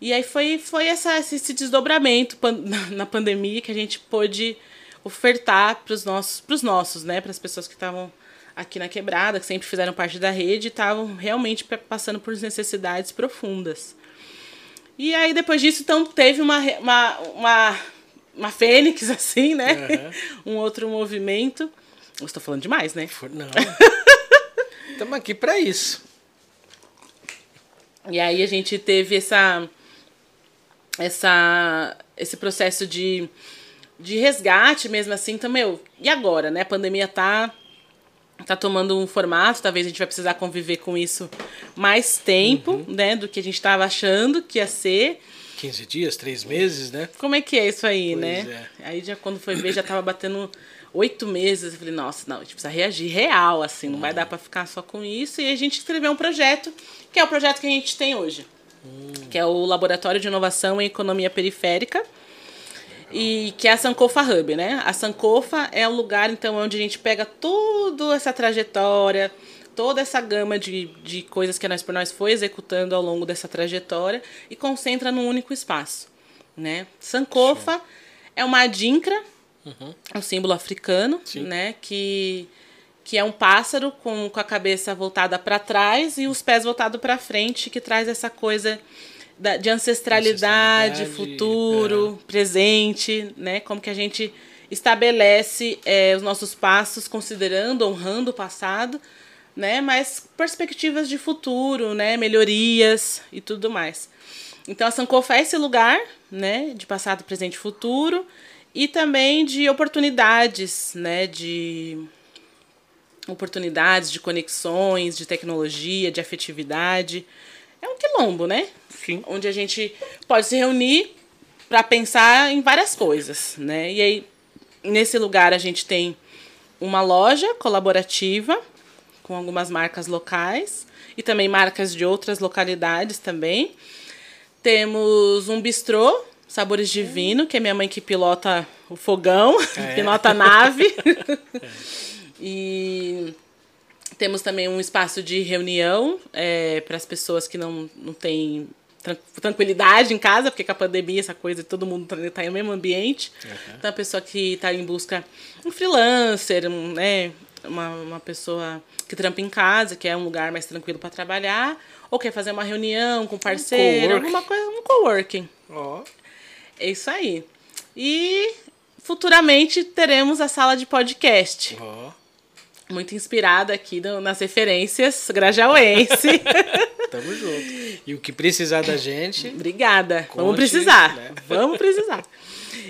E aí foi, foi essa, esse desdobramento na pandemia que a gente pôde ofertar para os nossos, pros nossos, né? Para as pessoas que estavam aqui na quebrada, que sempre fizeram parte da rede, estavam realmente passando por necessidades profundas. E aí, depois disso, então, teve uma, uma, uma, uma fênix, assim, né? Uhum. um outro movimento. Eu estou falando demais, né? Não. Estamos aqui para isso. E aí a gente teve essa, essa, esse processo de, de resgate mesmo assim, então, meu, e agora, né? A pandemia tá tá tomando um formato, talvez a gente vai precisar conviver com isso mais tempo, uhum. né, do que a gente estava achando que ia ser. 15 dias, 3 meses, né? Como é que é isso aí, pois né? É. Aí já quando foi ver, já tava batendo oito meses. Eu falei, nossa, não, a gente precisa reagir real, assim, não uhum. vai dar para ficar só com isso. E a gente escreveu um projeto, que é o projeto que a gente tem hoje, uhum. que é o Laboratório de Inovação em Economia Periférica e que é a Sankofa Hub, né? A Sankofa é o lugar então onde a gente pega toda essa trajetória, toda essa gama de, de coisas que a Nós por Nós foi executando ao longo dessa trajetória e concentra num único espaço, né? Sankofa é uma adinkra, uhum. um símbolo africano, Sim. né? Que que é um pássaro com, com a cabeça voltada para trás e os pés voltados para frente, que traz essa coisa da, de ancestralidade, ancestralidade futuro, é. presente, né? Como que a gente estabelece é, os nossos passos considerando, honrando o passado, né? Mas perspectivas de futuro, né? Melhorias e tudo mais. Então a Sankofa é esse lugar, né? De passado, presente e futuro e também de oportunidades, né? De oportunidades, de conexões, de tecnologia, de afetividade. É um quilombo, né? Sim. Onde a gente pode se reunir para pensar em várias coisas, né? E aí, nesse lugar, a gente tem uma loja colaborativa com algumas marcas locais e também marcas de outras localidades também. Temos um bistrô, Sabores Divino, que é minha mãe que pilota o fogão, é. pilota a nave. é. E temos também um espaço de reunião é, para as pessoas que não, não têm tranquilidade em casa, porque com a pandemia, essa coisa, todo mundo está tá no mesmo ambiente. Uhum. Então, a pessoa que está em busca, um freelancer, um, né, uma, uma pessoa que trampa em casa, que é um lugar mais tranquilo para trabalhar, ou quer fazer uma reunião com parceiro, um alguma coisa, um coworking. Oh. É isso aí. E futuramente teremos a sala de podcast. Oh muito inspirada aqui no, nas referências grajauense. Tamo junto. E o que precisar da gente. Obrigada. Conte, Vamos precisar. Né? Vamos precisar.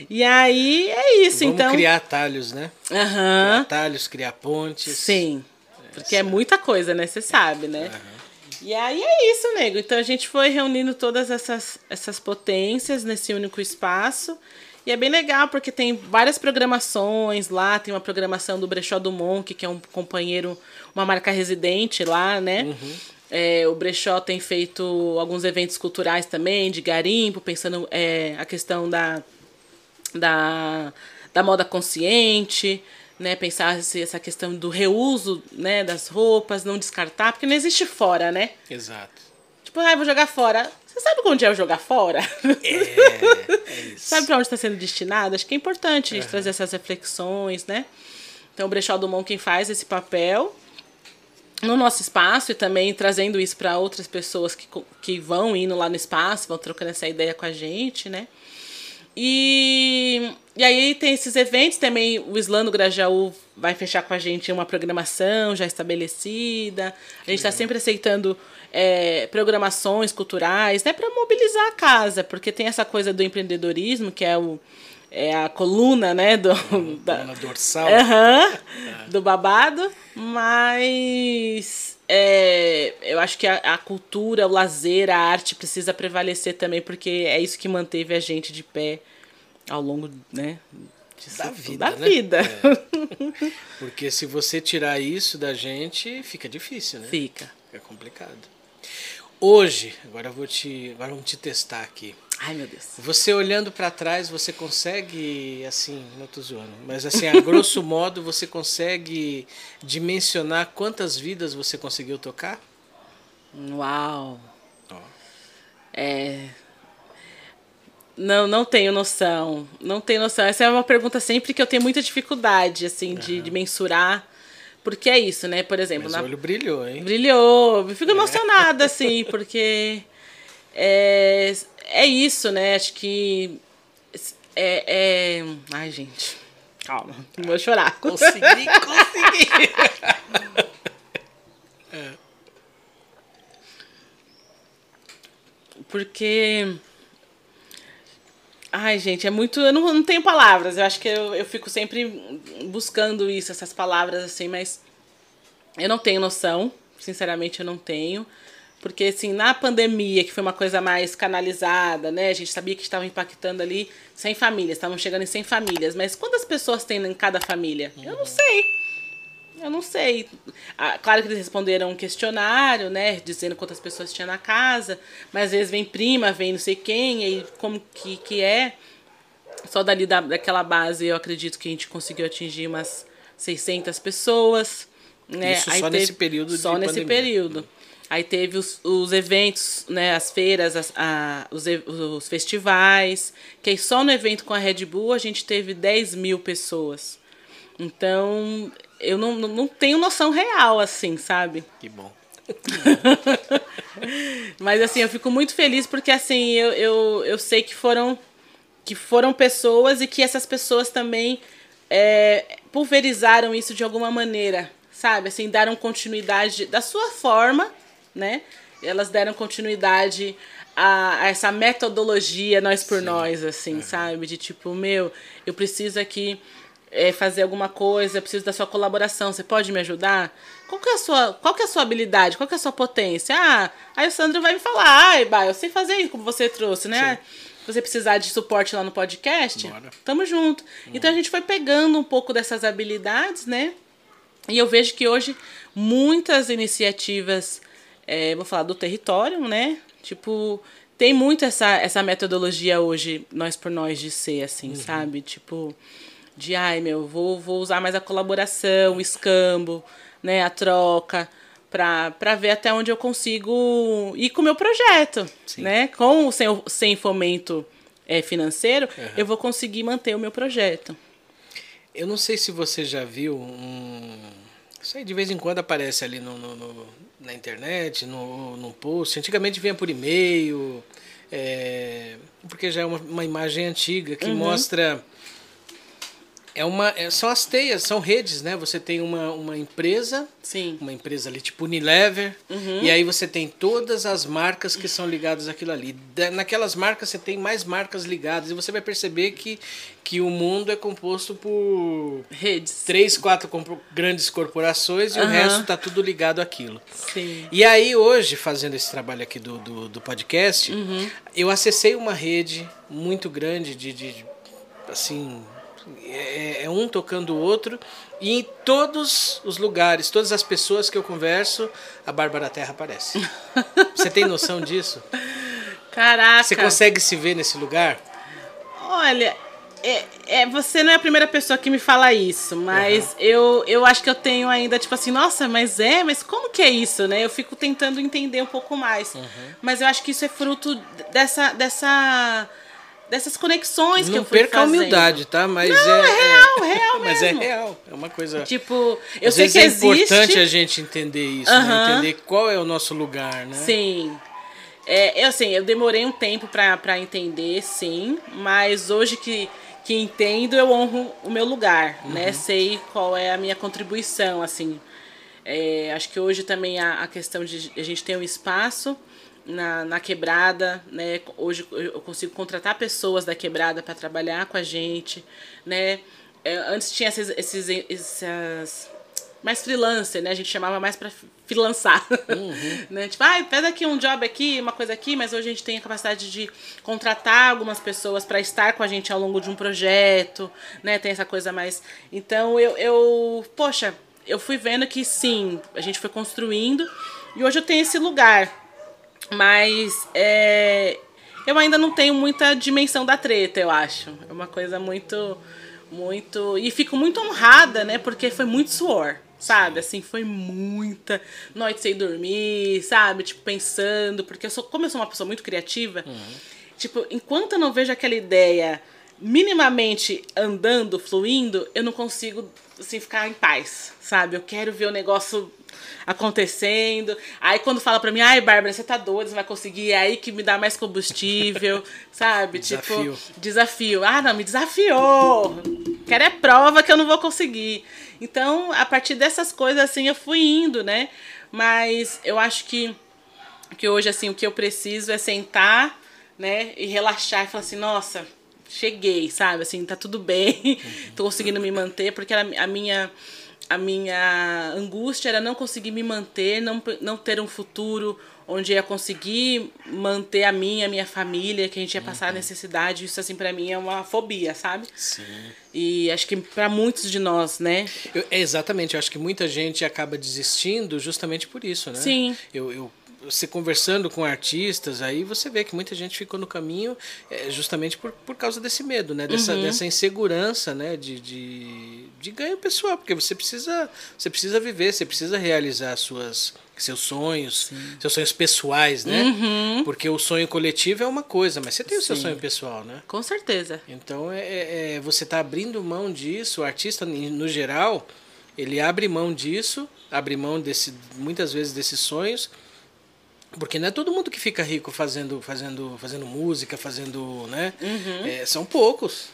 E aí é isso, Vamos então. Criar atalhos, né? Uhum. Criar atalhos, criar pontes. Sim. Porque é, é muita coisa, né? Você sabe, né? Uhum. E aí é isso, nego. Então a gente foi reunindo todas essas, essas potências nesse único espaço. E é bem legal porque tem várias programações lá, tem uma programação do Brechó do Monk, que é um companheiro, uma marca residente lá, né? Uhum. É, o Brechó tem feito alguns eventos culturais também, de garimpo, pensando é, a questão da, da, da moda consciente, né? Pensar essa questão do reuso né, das roupas, não descartar, porque não existe fora, né? Exato. Tipo, ah, vou jogar fora. Você sabe onde é o jogar fora? É, é isso. sabe para onde está sendo destinado? Acho que é importante a gente uhum. trazer essas reflexões, né? Então, o Brechó Dumont quem faz esse papel no nosso espaço e também trazendo isso para outras pessoas que, que vão indo lá no espaço, vão trocando essa ideia com a gente, né? E, e aí tem esses eventos também, o Islando Grajaú vai fechar com a gente uma programação já estabelecida. A gente está sempre aceitando é, programações culturais, né, para mobilizar a casa, porque tem essa coisa do empreendedorismo, que é o é a coluna, né, do hum, da, dorsal é. do babado, mas é, eu acho que a, a, cultura, o lazer, a arte precisa prevalecer também, porque é isso que manteve a gente de pé ao longo, né, da vida, da né? vida. É. Porque se você tirar isso da gente, fica difícil, né? Fica. É complicado. Hoje, agora eu vou te, agora vamos te testar aqui. Ai, meu Deus. Você olhando para trás, você consegue, assim, não tô zoando, mas assim, a grosso modo, você consegue dimensionar quantas vidas você conseguiu tocar? Uau! É. Não, não tenho noção. Não tenho noção. Essa é uma pergunta sempre que eu tenho muita dificuldade, assim, de, uhum. de mensurar. Porque é isso, né? Por exemplo. Mas na... o olho brilhou, hein? Brilhou. Eu fico é. emocionada, assim, porque. É, é isso, né? Acho que. É, é... Ai, gente. Calma, não vou chorar. Consegui, consegui. é. Porque. Ai, gente, é muito. Eu não, não tenho palavras. Eu acho que eu, eu fico sempre buscando isso, essas palavras assim, mas eu não tenho noção. Sinceramente, eu não tenho. Porque, assim, na pandemia, que foi uma coisa mais canalizada, né? A gente sabia que estava impactando ali 100 famílias, estavam chegando em 100 famílias. Mas quantas pessoas tem em cada família? Eu não sei. Eu não sei. Ah, claro que eles responderam um questionário, né? Dizendo quantas pessoas tinha na casa. Mas às vezes vem prima, vem não sei quem, e como que, que é. Só dali da, daquela base eu acredito que a gente conseguiu atingir umas 600 pessoas. Né? Isso Aí só teve, nesse período Só nesse pandemia. período. Aí teve os, os eventos, né, as feiras, as, a, os, os festivais, que aí só no evento com a Red Bull a gente teve 10 mil pessoas. Então, eu não, não tenho noção real, assim, sabe? Que bom. Mas assim, eu fico muito feliz porque assim, eu, eu, eu sei que foram que foram pessoas e que essas pessoas também é, pulverizaram isso de alguma maneira, sabe? Assim, deram continuidade da sua forma, né? Elas deram continuidade a, a essa metodologia nós por Sim. nós, assim, uhum. sabe? De tipo, meu, eu preciso aqui é, fazer alguma coisa, eu preciso da sua colaboração, você pode me ajudar? Qual que é a sua, qual que é a sua habilidade? Qual que é a sua potência? Ah, aí o Sandro vai me falar, ai, bah, eu sei fazer isso como você trouxe, né? Se você precisar de suporte lá no podcast, Bora. tamo junto. Então a gente foi pegando um pouco dessas habilidades, né? E eu vejo que hoje muitas iniciativas é, vou falar do território, né? Tipo, tem muito essa, essa metodologia hoje, nós por nós, de ser assim, uhum. sabe? Tipo, de ai meu, vou, vou usar mais a colaboração, o escambo, né? A troca. Para ver até onde eu consigo ir com o meu projeto, Sim. né? Com sem, sem fomento é, financeiro, uhum. eu vou conseguir manter o meu projeto. Eu não sei se você já viu um. Isso aí de vez em quando aparece ali no, no, no na internet, no, no post. Antigamente vinha por e-mail, é, porque já é uma, uma imagem antiga que uhum. mostra é uma, é, são as teias, são redes, né? Você tem uma, uma empresa, Sim. uma empresa ali tipo Unilever, uhum. e aí você tem todas as marcas que são ligadas àquilo ali. naquelas marcas você tem mais marcas ligadas e você vai perceber que, que o mundo é composto por redes, três, quatro grandes corporações e uhum. o resto está tudo ligado àquilo. Sim. E aí hoje, fazendo esse trabalho aqui do, do, do podcast, uhum. eu acessei uma rede muito grande de, de assim é, é, um tocando o outro. E em todos os lugares, todas as pessoas que eu converso, a Bárbara Terra aparece. Você tem noção disso? Caraca! Você consegue se ver nesse lugar? Olha, é, é, você não é a primeira pessoa que me fala isso, mas uhum. eu, eu acho que eu tenho ainda, tipo assim, nossa, mas é, mas como que é isso, né? Eu fico tentando entender um pouco mais. Uhum. Mas eu acho que isso é fruto dessa, dessa dessas conexões não que eu fui perca fazendo. a humildade, tá? Mas não, é, é real, é real Mas é mesmo. é real, é uma coisa. Tipo, eu Às sei vezes que é existe. importante a gente entender isso, né? entender qual é o nosso lugar, né? Sim. É, eu assim, eu demorei um tempo para entender, sim, mas hoje que que entendo, eu honro o meu lugar, né? uhum. né? Sei qual é a minha contribuição, assim. É, acho que hoje também a, a questão de a gente ter um espaço na, na quebrada, né? Hoje eu consigo contratar pessoas da quebrada para trabalhar com a gente, né? É, antes tinha esses, esses, esses mais freelancer, né? A gente chamava mais para freelançar, uhum. né? Tipo, ah, pega aqui um job aqui, uma coisa aqui, mas hoje a gente tem a capacidade de contratar algumas pessoas para estar com a gente ao longo de um projeto, né? Tem essa coisa mais. Então eu, eu, poxa, eu fui vendo que sim, a gente foi construindo e hoje eu tenho esse lugar, mas é, eu ainda não tenho muita dimensão da treta, eu acho. É uma coisa muito. muito. E fico muito honrada, né? Porque foi muito suor. sabe? Assim, foi muita noite sem dormir, sabe? Tipo, pensando, porque eu sou, como eu sou uma pessoa muito criativa, uhum. tipo, enquanto eu não vejo aquela ideia minimamente andando, fluindo, eu não consigo assim ficar em paz, sabe? Eu quero ver o negócio acontecendo. Aí quando fala pra mim, ai, Bárbara, você tá doida, você vai conseguir, é aí que me dá mais combustível, sabe? Desafio. Tipo, desafio. Ah, não, me desafiou. Quero é prova que eu não vou conseguir. Então, a partir dessas coisas, assim, eu fui indo, né? Mas eu acho que, que hoje, assim, o que eu preciso é sentar, né? E relaxar e falar assim, nossa, cheguei, sabe? Assim, tá tudo bem, tô conseguindo me manter, porque a, a minha a minha angústia era não conseguir me manter, não, não ter um futuro onde ia conseguir manter a minha, a minha família, que a gente ia passar uhum. necessidade. Isso, assim, para mim é uma fobia, sabe? Sim. E acho que para muitos de nós, né? Eu, exatamente, eu acho que muita gente acaba desistindo justamente por isso, né? Sim. Eu, eu você conversando com artistas, aí você vê que muita gente ficou no caminho é, justamente por, por causa desse medo, né? Dessa, uhum. dessa insegurança, né? De, de, de ganho pessoal, porque você precisa, você precisa viver, você precisa realizar suas seus sonhos, Sim. seus sonhos pessoais, né? Uhum. Porque o sonho coletivo é uma coisa, mas você tem Sim. o seu sonho pessoal, né? Com certeza. Então é, é, é você está abrindo mão disso, o artista no geral, ele abre mão disso, abre mão desse, muitas vezes desses sonhos porque não é todo mundo que fica rico fazendo, fazendo, fazendo música, fazendo, né? Uhum. É, são poucos.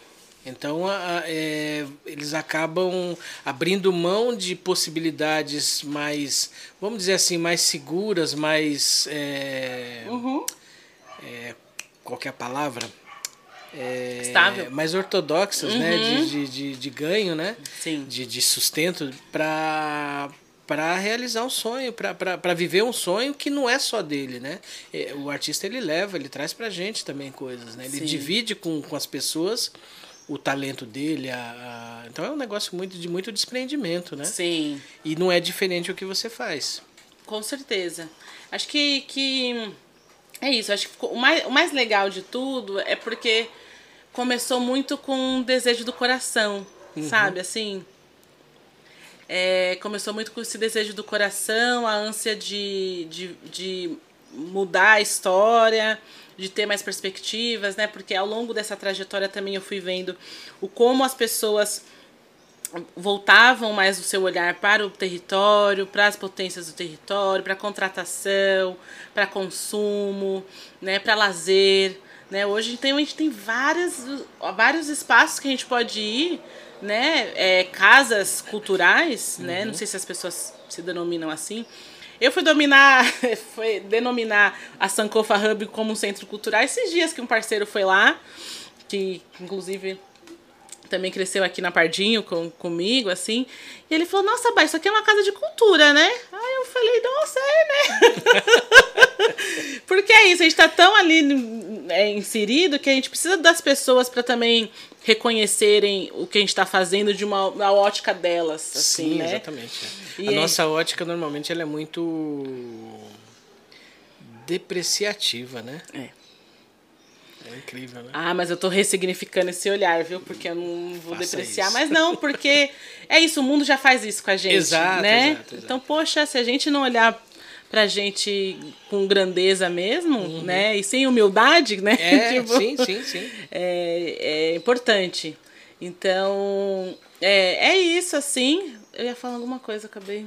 Então a, a, é, eles acabam abrindo mão de possibilidades mais, vamos dizer assim, mais seguras, mais. É, uhum. é, qual é palavra? É, Estável. mais ortodoxas, né? uhum. né? De, de, de, de, ganho, né? Sim. De, de sustento para para realizar um sonho, para viver um sonho que não é só dele, né? É, o artista ele leva, ele traz para gente também coisas, né? Ele Sim. divide com, com as pessoas o talento dele, a, a, então é um negócio muito de muito desprendimento, né? Sim. E não é diferente o que você faz. Com certeza. Acho que, que é isso. Acho que o mais, o mais legal de tudo é porque começou muito com um desejo do coração, uhum. sabe? Assim, é, começou muito com esse desejo do coração, a ânsia de, de, de mudar a história, de ter mais perspectivas, né? Porque ao longo dessa trajetória também eu fui vendo o como as pessoas voltavam mais o seu olhar para o território, para as potências do território, para contratação, para consumo, né, para lazer, né? Hoje tem, a gente tem várias, vários espaços que a gente pode ir né, é, casas culturais, uhum. né? Não sei se as pessoas se denominam assim. Eu fui dominar, foi denominar a Sankofa Hub como um centro cultural esses dias que um parceiro foi lá, que inclusive também cresceu aqui na Pardinho com, comigo, assim. E ele falou, nossa, Bai, isso aqui é uma casa de cultura, né? Aí eu falei, nossa, é, né? Porque é isso, a gente tá tão ali é, inserido que a gente precisa das pessoas para também reconhecerem o que a gente está fazendo de uma, ótica delas. Assim, Sim, né? exatamente. E a é... nossa ótica normalmente ela é muito depreciativa, né? É. É incrível, né? Ah, mas eu tô ressignificando esse olhar, viu? Porque eu não vou Faça depreciar. Isso. Mas não, porque é isso, o mundo já faz isso com a gente. Exato, né? Exato, exato. Então, poxa, se a gente não olhar pra gente com grandeza mesmo, uhum. né? E sem humildade, né? É, tipo, sim, sim, sim. É, é importante. Então, é, é isso, assim. Eu ia falar alguma coisa, acabei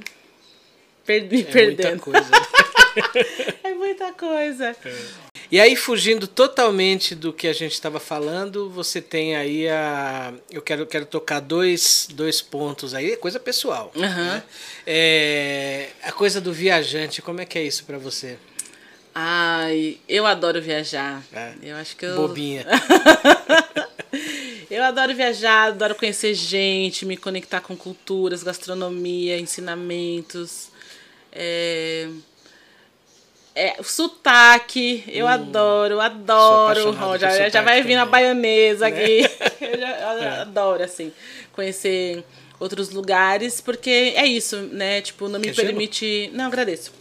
me é perdendo. Muita coisa. é muita coisa. É. E aí, fugindo totalmente do que a gente estava falando, você tem aí a. Eu quero, quero tocar dois, dois pontos aí, coisa pessoal. Uhum. Né? É, a coisa do viajante, como é que é isso para você? Ai, eu adoro viajar. É. Eu acho que eu. Bobinha. eu adoro viajar, adoro conhecer gente, me conectar com culturas, gastronomia, ensinamentos. É é, o sotaque, eu hum, adoro, adoro. Já, já vai vir a baianesa né? aqui. eu já, eu é. adoro, assim, conhecer outros lugares, porque é isso, né? Tipo, não me Quer permite. Gelo? Não, agradeço.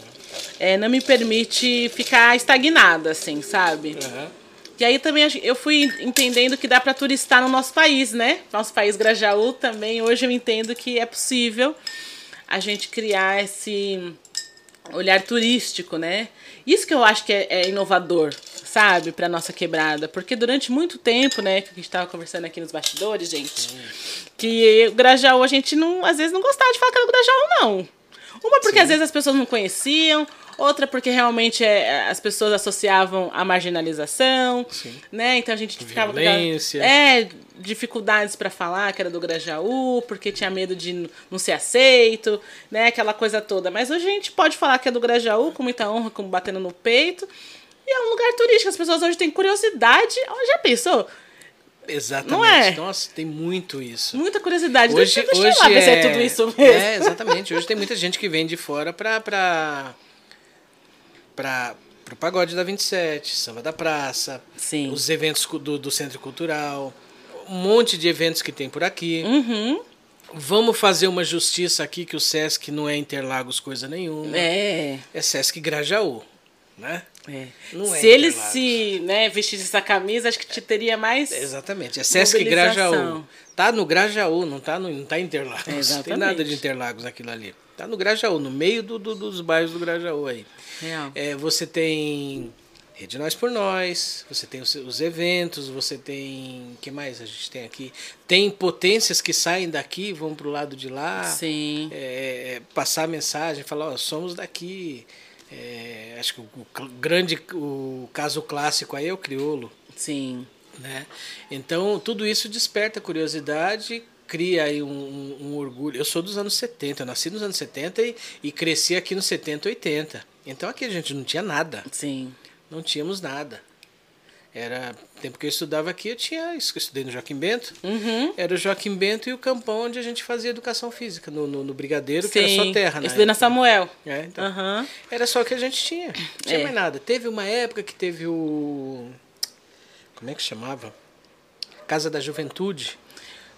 É, não me permite ficar estagnada, assim, sabe? Uhum. E aí também eu fui entendendo que dá para turistar no nosso país, né? Nosso país Grajaú também, hoje eu entendo que é possível a gente criar esse olhar turístico, né? Isso que eu acho que é, é inovador, sabe, para nossa quebrada, porque durante muito tempo, né, que a gente estava conversando aqui nos bastidores, gente, que o Grajaú a gente não, às vezes não gostava de falar que era o Grajaú não. Uma porque Sim. às vezes as pessoas não conheciam, outra porque realmente é, as pessoas associavam a marginalização, Sim. né? Então a gente ficava Violência. é, dificuldades para falar que era do Grajaú, porque tinha medo de não ser aceito, né? Aquela coisa toda. Mas hoje a gente pode falar que é do Grajaú com muita honra, como batendo no peito. E é um lugar turístico, as pessoas hoje têm curiosidade. Já pensou? Exatamente. Não é? Nossa, tem muito isso. Muita curiosidade. Hoje, deixa, deixa hoje lá é... se é tudo isso mesmo. É, exatamente. Hoje tem muita gente que vem de fora pra, pra, pra, pro pagode da 27, samba da praça, Sim. os eventos do, do Centro Cultural, um monte de eventos que tem por aqui. Uhum. Vamos fazer uma justiça aqui que o Sesc não é Interlagos coisa nenhuma. É. É Sesc Grajaú, né? É. se é ele se né, vestisse essa camisa, acho que te teria mais. Exatamente. É Sesc Grajaú. Tá no Grajaú, não tá, no, não tá em Interlagos. Exatamente. Não tem nada de Interlagos aquilo ali. Tá no Grajaú, no meio do, do dos bairros do Grajaú aí. Real. É, você tem Rede Nós por Nós, você tem os, os eventos, você tem. que mais a gente tem aqui? Tem potências que saem daqui, vão pro lado de lá. Sim. É, passar mensagem, falar, ó, somos daqui. É, acho que o, o, grande o caso clássico aí é o criolo. Sim. Né? Então, tudo isso desperta curiosidade, cria aí um, um, um, orgulho. Eu sou dos anos 70, eu nasci nos anos 70 e, e cresci aqui nos 70, 80. Então aqui a gente não tinha nada. Sim. Não tínhamos nada. Era tempo que eu estudava aqui, eu tinha eu estudei no Joaquim Bento. Uhum. Era o Joaquim Bento e o campão onde a gente fazia educação física, no, no, no Brigadeiro, Sim. que era só terra. Eu estudei na Samuel. É, então, uhum. Era só o que a gente tinha. Não tinha é. mais nada. Teve uma época que teve o. Como é que chamava? Casa da Juventude.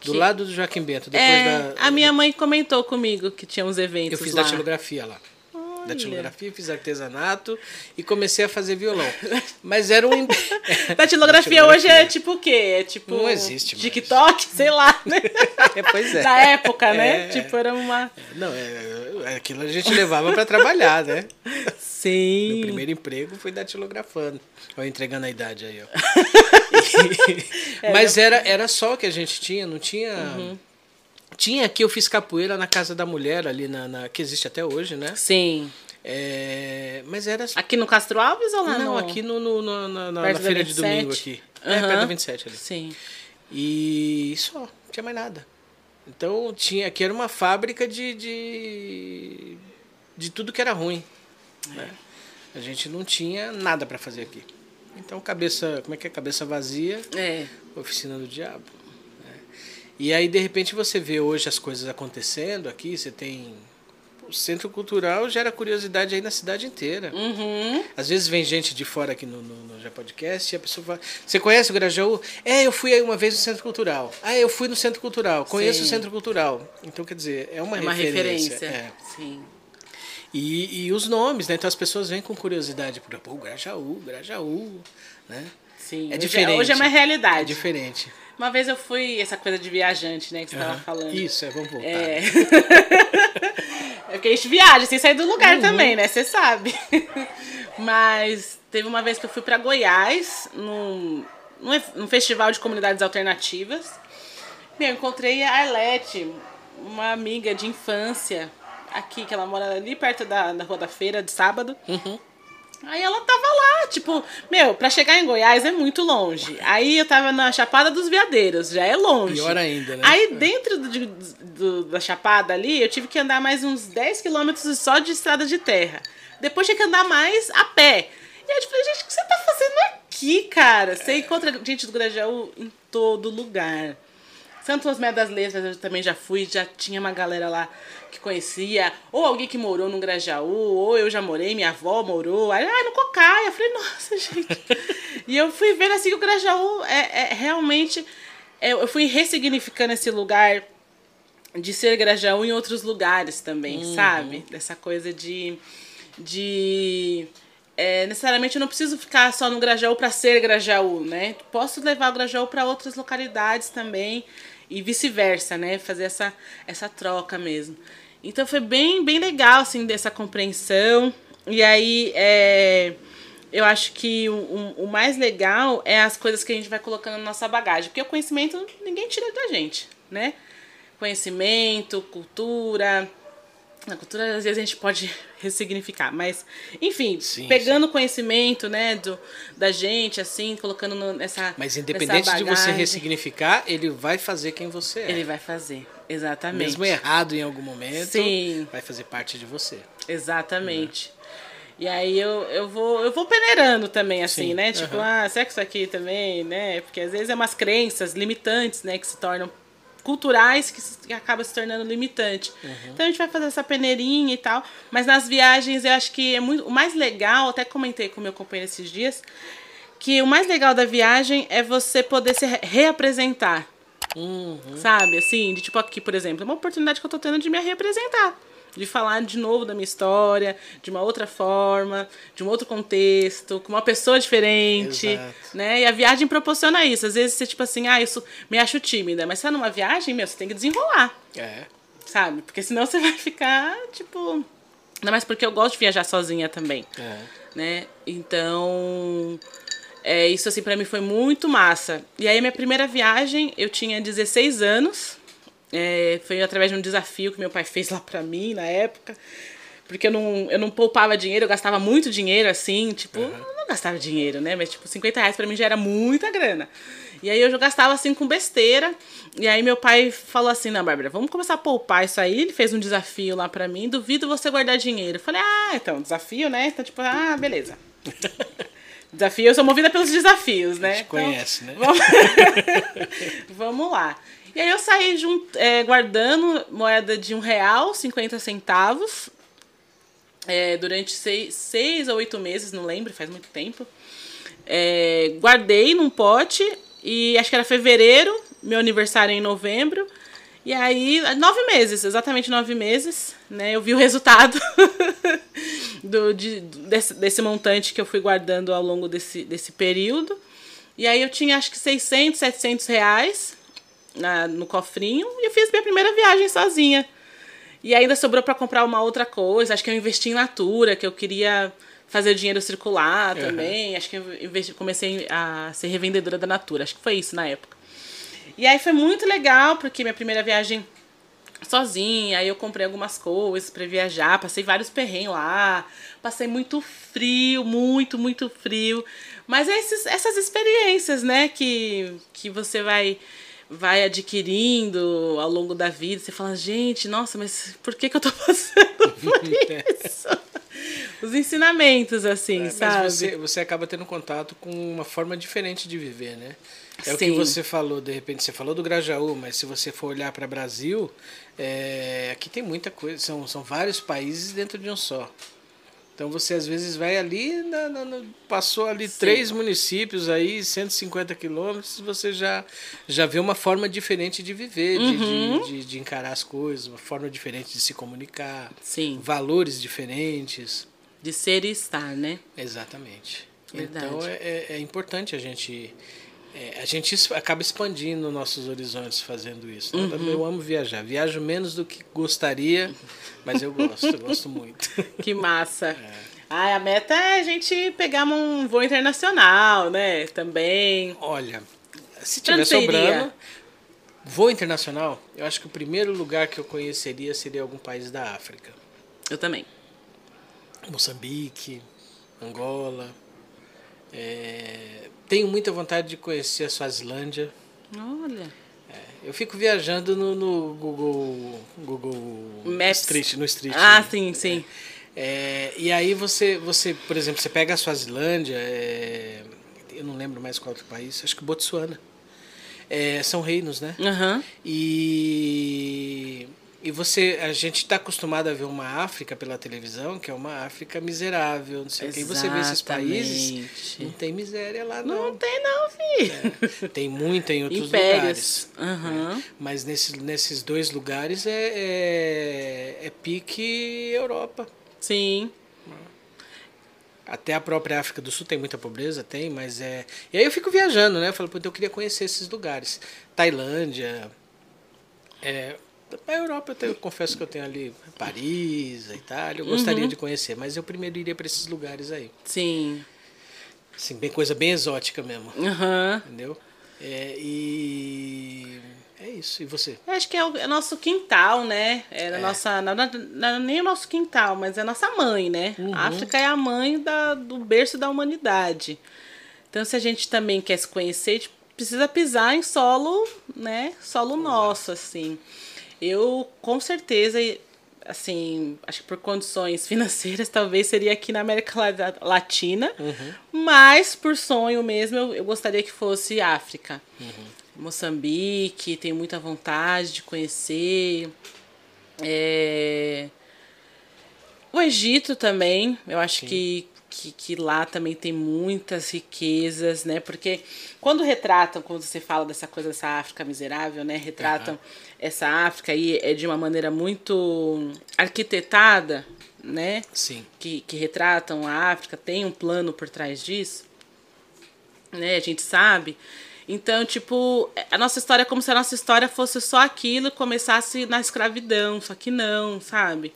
Do que... lado do Joaquim Bento. Depois é, da... A minha mãe comentou comigo que tinha uns eventos. Eu fiz lá. datilografia lá datilografia, fiz artesanato e comecei a fazer violão. Mas era um. datilografia hoje é tipo o quê? É tipo. Não existe mais. TikTok, sei lá, né? É, pois é. Da época, né? É, tipo, era uma. Não, é, aquilo a gente levava para trabalhar, né? Sim. Meu primeiro emprego foi datilografando. Olha, entregando a idade aí, ó. Mas era, era só o que a gente tinha, não tinha. Uhum tinha aqui, eu fiz capoeira na Casa da Mulher, ali na, na que existe até hoje, né? Sim. É, mas era. Aqui no Castro Alves ou lá Não, no... aqui no, no, no na, na, na feira de domingo aqui. Uhum. É, perto da 27 ali. Sim. E só, não tinha mais nada. Então tinha aqui era uma fábrica de, de, de tudo que era ruim. É. Né? A gente não tinha nada para fazer aqui. Então cabeça, como é que é? Cabeça vazia. É. Oficina do diabo. E aí, de repente, você vê hoje as coisas acontecendo aqui, você tem. O centro cultural gera curiosidade aí na cidade inteira. Uhum. Às vezes vem gente de fora aqui no, no, no Já Podcast e a pessoa fala: Você conhece o Grajaú? É, eu fui aí uma vez no centro cultural. Ah, eu fui no centro cultural. Conheço Sim. o centro cultural. Então, quer dizer, é uma, é uma referência. referência. É. Sim. E, e os nomes, né? Então as pessoas vêm com curiosidade. Por exemplo, Grajaú, Grajaú, né? Sim, é diferente. Hoje é uma realidade. É diferente. Uma vez eu fui, essa coisa de viajante, né, que você estava falando. Isso, é, vamos voltar. É. é porque a gente viaja sem sair do lugar uhum. também, né? Você sabe. Mas teve uma vez que eu fui para Goiás, num, num festival de comunidades alternativas. eu encontrei a Arlete, uma amiga de infância aqui, que ela mora ali perto da, da Rua da Feira, de sábado. Uhum. Aí ela tava lá, tipo, meu, pra chegar em Goiás é muito longe. Aí eu tava na Chapada dos Veadeiros, já é longe. Pior ainda, né? Aí dentro do, do, da Chapada ali, eu tive que andar mais uns 10 quilômetros só de estrada de terra. Depois tinha que andar mais a pé. E aí eu falei, gente, o que você tá fazendo aqui, cara? Você encontra gente do Grajaú em todo lugar. Santo Osmé das Letras eu também já fui, já tinha uma galera lá que conhecia, ou alguém que morou no Grajaú, ou eu já morei, minha avó morou, aí, ah, no Cocaia. Eu falei, nossa, gente. e eu fui vendo assim que o Grajaú é, é realmente. É, eu fui ressignificando esse lugar de ser Grajaú em outros lugares também, uhum. sabe? Dessa coisa de. de é, necessariamente eu não preciso ficar só no Grajaú para ser Grajaú, né? Posso levar o Grajaú para outras localidades também e vice-versa, né? Fazer essa, essa troca mesmo. Então foi bem, bem legal, assim, dessa compreensão. E aí, é, eu acho que o, o mais legal é as coisas que a gente vai colocando na nossa bagagem. Porque o conhecimento ninguém tira da gente, né? Conhecimento, cultura. Na cultura, às vezes, a gente pode ressignificar, mas, enfim, sim, pegando o conhecimento, né, do, da gente, assim, colocando no, nessa. Mas independente de você ressignificar, ele vai fazer quem você é. Ele vai fazer, exatamente. Mesmo errado em algum momento, sim. vai fazer parte de você. Exatamente. Uhum. E aí eu, eu vou eu vou peneirando também, assim, Sim. né? Tipo, uhum. ah, será que isso aqui também, né? Porque às vezes é umas crenças limitantes, né? Que se tornam culturais que, que acaba se tornando limitante. Uhum. Então a gente vai fazer essa peneirinha e tal. Mas nas viagens eu acho que é muito. O mais legal, até comentei com meu companheiro esses dias, que o mais legal da viagem é você poder se reapresentar. Uhum. Sabe? Assim, de tipo aqui, por exemplo, é uma oportunidade que eu tô tendo de me reapresentar de falar de novo da minha história, de uma outra forma, de um outro contexto, com uma pessoa diferente, Exato. né? E a viagem proporciona isso. Às vezes você tipo assim, ah, isso me acho tímida, mas você tá numa viagem, meu, você tem que desenrolar. É. Sabe? Porque senão você vai ficar, tipo, ainda mais porque eu gosto de viajar sozinha também. É. Né? Então, é, isso assim para mim foi muito massa. E aí minha primeira viagem, eu tinha 16 anos. É, foi através de um desafio que meu pai fez lá pra mim na época. Porque eu não, eu não poupava dinheiro, eu gastava muito dinheiro, assim, tipo, uhum. não gastava dinheiro, né? Mas, tipo, 50 reais pra mim já era muita grana. E aí eu já gastava assim com besteira. E aí meu pai falou assim: Não, Bárbara, vamos começar a poupar isso aí. Ele fez um desafio lá pra mim. Duvido você guardar dinheiro. Eu falei: Ah, então, desafio, né? Então, tipo, ah, beleza. desafio, eu sou movida pelos desafios, né? A gente então, conhece, né? Vamos... vamos lá. E aí eu saí é, guardando moeda de um real, 50 centavos, é, durante seis, seis ou oito meses, não lembro, faz muito tempo. É, guardei num pote e acho que era fevereiro, meu aniversário é em novembro. E aí, nove meses, exatamente nove meses, né? Eu vi o resultado do, de, desse, desse montante que eu fui guardando ao longo desse, desse período. E aí eu tinha acho que 600, 700 reais na, no cofrinho e eu fiz minha primeira viagem sozinha. E ainda sobrou para comprar uma outra coisa. Acho que eu investi em Natura, que eu queria fazer dinheiro circular uhum. também. Acho que eu investi, comecei a ser revendedora da Natura. Acho que foi isso na época. E aí foi muito legal, porque minha primeira viagem sozinha, aí eu comprei algumas coisas para viajar, passei vários perrengues lá, passei muito frio, muito, muito frio. Mas é esses, essas experiências, né, que, que você vai vai adquirindo ao longo da vida. Você fala, gente, nossa, mas por que, que eu tô passando por isso? Os ensinamentos, assim, é, sabe? Você, você acaba tendo contato com uma forma diferente de viver, né? É Sim. o que você falou, de repente, você falou do Grajaú, mas se você for olhar para o Brasil, é, aqui tem muita coisa, são, são vários países dentro de um só. Então você às vezes vai ali, na, na, na, passou ali Sim. três municípios aí, 150 quilômetros, você já, já vê uma forma diferente de viver, uhum. de, de, de, encarar as coisas, uma forma diferente de se comunicar, Sim. valores diferentes. De ser e estar, né? Exatamente. Verdade. Então é, é, é importante a gente é, a gente acaba expandindo nossos horizontes fazendo isso. Né? Uhum. Eu amo viajar. Viajo menos do que gostaria, mas eu gosto, eu gosto muito. Que massa. É. Ah, a meta é a gente pegar um voo internacional, né? Também. Olha, se tiver sobrando, voo internacional, eu acho que o primeiro lugar que eu conheceria seria algum país da África. Eu também. Moçambique, Angola. É, tenho muita vontade de conhecer a Suazilândia. Olha. É, eu fico viajando no, no Google, Google Maps. Street, no Street. Ah, né? sim, sim. É, e aí você, você, por exemplo, você pega a Suazilândia, é, eu não lembro mais qual outro país, acho que Botsuana. É, são reinos, né? Uhum. E e você, a gente está acostumado a ver uma África pela televisão, que é uma África miserável, não sei o que. E você vê esses países, não tem miséria lá, não. Não tem, não, filho. É, tem muita em outros Impérios. lugares. Uhum. Mas nesse, nesses dois lugares é, é, é pique Europa. Sim. Até a própria África do Sul tem muita pobreza, tem, mas é. E aí eu fico viajando, né? Eu falo, pô, eu queria conhecer esses lugares. Tailândia. É, A Europa, eu, tenho, eu confesso que eu tenho ali Paris, a Itália, eu gostaria uhum. de conhecer, mas eu primeiro iria para esses lugares aí. Sim. Assim, bem, coisa bem exótica mesmo. Uhum. Entendeu? É, e é isso. E você? Eu acho que é o é nosso quintal, né? É, é. nossa. Não, não, nem o nosso quintal, mas é a nossa mãe, né? Uhum. A África é a mãe da, do berço da humanidade. Então, se a gente também quer se conhecer, a gente precisa pisar em solo, né? Solo nosso, assim. Eu, com certeza, assim, acho que por condições financeiras, talvez seria aqui na América Latina, uhum. mas por sonho mesmo, eu, eu gostaria que fosse África. Uhum. Moçambique, tenho muita vontade de conhecer. É... O Egito também, eu acho que, que, que, lá também tem muitas riquezas, né? Porque quando retratam, quando você fala dessa coisa dessa África miserável, né? Retratam uhum. essa África aí é de uma maneira muito arquitetada, né? Sim. Que, que retratam a África, tem um plano por trás disso, né? A gente sabe. Então, tipo, a nossa história é como se a nossa história fosse só aquilo e começasse na escravidão, só que não, sabe?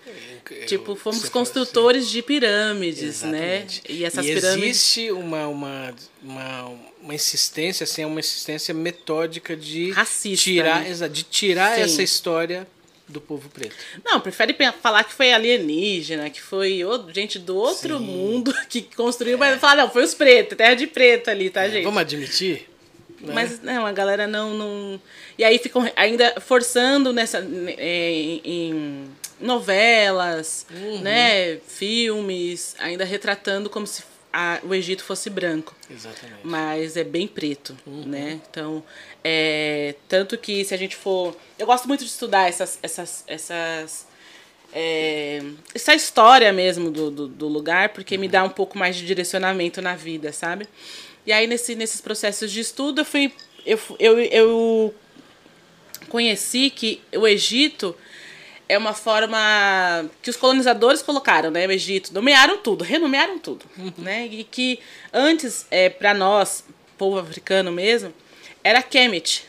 Eu, tipo, fomos construtores assim. de pirâmides, né? Exatamente. né? E essas e pirâmides. Existe uma, uma, uma, uma insistência, assim, é uma insistência metódica de Racista, tirar, né? de tirar essa história do povo preto. Não, prefere falar que foi alienígena, que foi gente do outro Sim. mundo que construiu, é. mas falar, não, foi os pretos, terra de preto ali, tá, é, gente? Vamos admitir? Né? Mas não, a galera não, não. E aí ficam ainda forçando nessa. É, em novelas, uhum. né? Filmes, ainda retratando como se a, o Egito fosse branco. Exatamente. Mas é bem preto, uhum. né? Então, é, tanto que se a gente for. Eu gosto muito de estudar essas. essas, essas é, essa história mesmo do, do, do lugar, porque uhum. me dá um pouco mais de direcionamento na vida, sabe? E aí, nesse, nesses processos de estudo, eu fui. Eu, eu, eu conheci que o Egito é uma forma que os colonizadores colocaram, né? O Egito, nomearam tudo, renomearam tudo, uhum. né? E que antes, é, para nós, povo africano mesmo, era Kemet.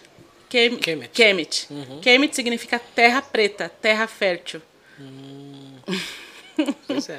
Kem, Kemet. Kemet. Uhum. Kemet significa terra preta, terra fértil. Hum. Pois é.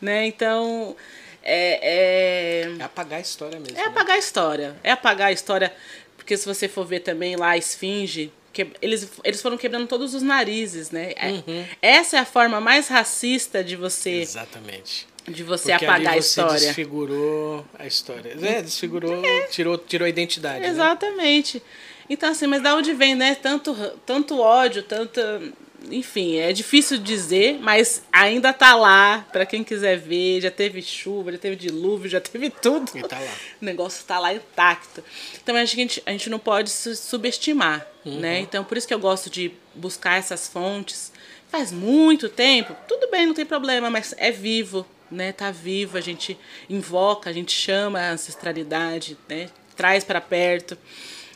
né? Então, é, é... é apagar a história mesmo. É apagar a história. É apagar a história. Porque se você for ver também lá a esfinge, que eles, eles foram quebrando todos os narizes, né? É, uhum. Essa é a forma mais racista de você. Exatamente. De você Porque apagar ali você a história. desfigurou a história. É, desfigurou, é. Tirou, tirou a identidade. Né? Exatamente. Né? Então, assim, mas da onde vem, né? Tanto, tanto ódio, tanta enfim, é difícil dizer, mas ainda tá lá para quem quiser ver. Já teve chuva, já teve dilúvio, já teve tudo. E tá lá. O negócio tá lá intacto. Então a gente, a gente não pode subestimar, uhum. né? Então por isso que eu gosto de buscar essas fontes. Faz muito tempo, tudo bem, não tem problema, mas é vivo, né? Tá vivo, a gente invoca, a gente chama a ancestralidade, né? Traz para perto,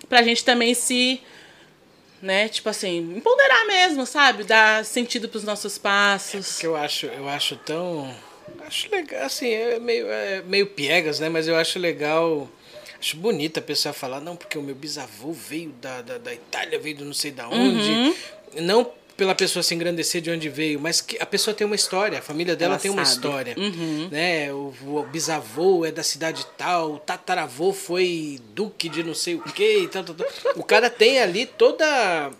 pra gente também se né? Tipo assim, empoderar mesmo, sabe? Dar sentido para os nossos passos. É eu acho, eu acho tão acho legal, assim, é meio é meio piegas, né? Mas eu acho legal Acho bonita a pessoa falar, não, porque o meu bisavô veio da, da, da Itália, veio do não sei da onde. Uhum. Não pela pessoa se engrandecer de onde veio, mas que a pessoa tem uma história, a família dela Ela tem sabe. uma história, uhum. né? O, o, bisavô é da cidade tal, o tataravô foi duque de não sei o quê e tal, tal, tal. O cara tem ali toda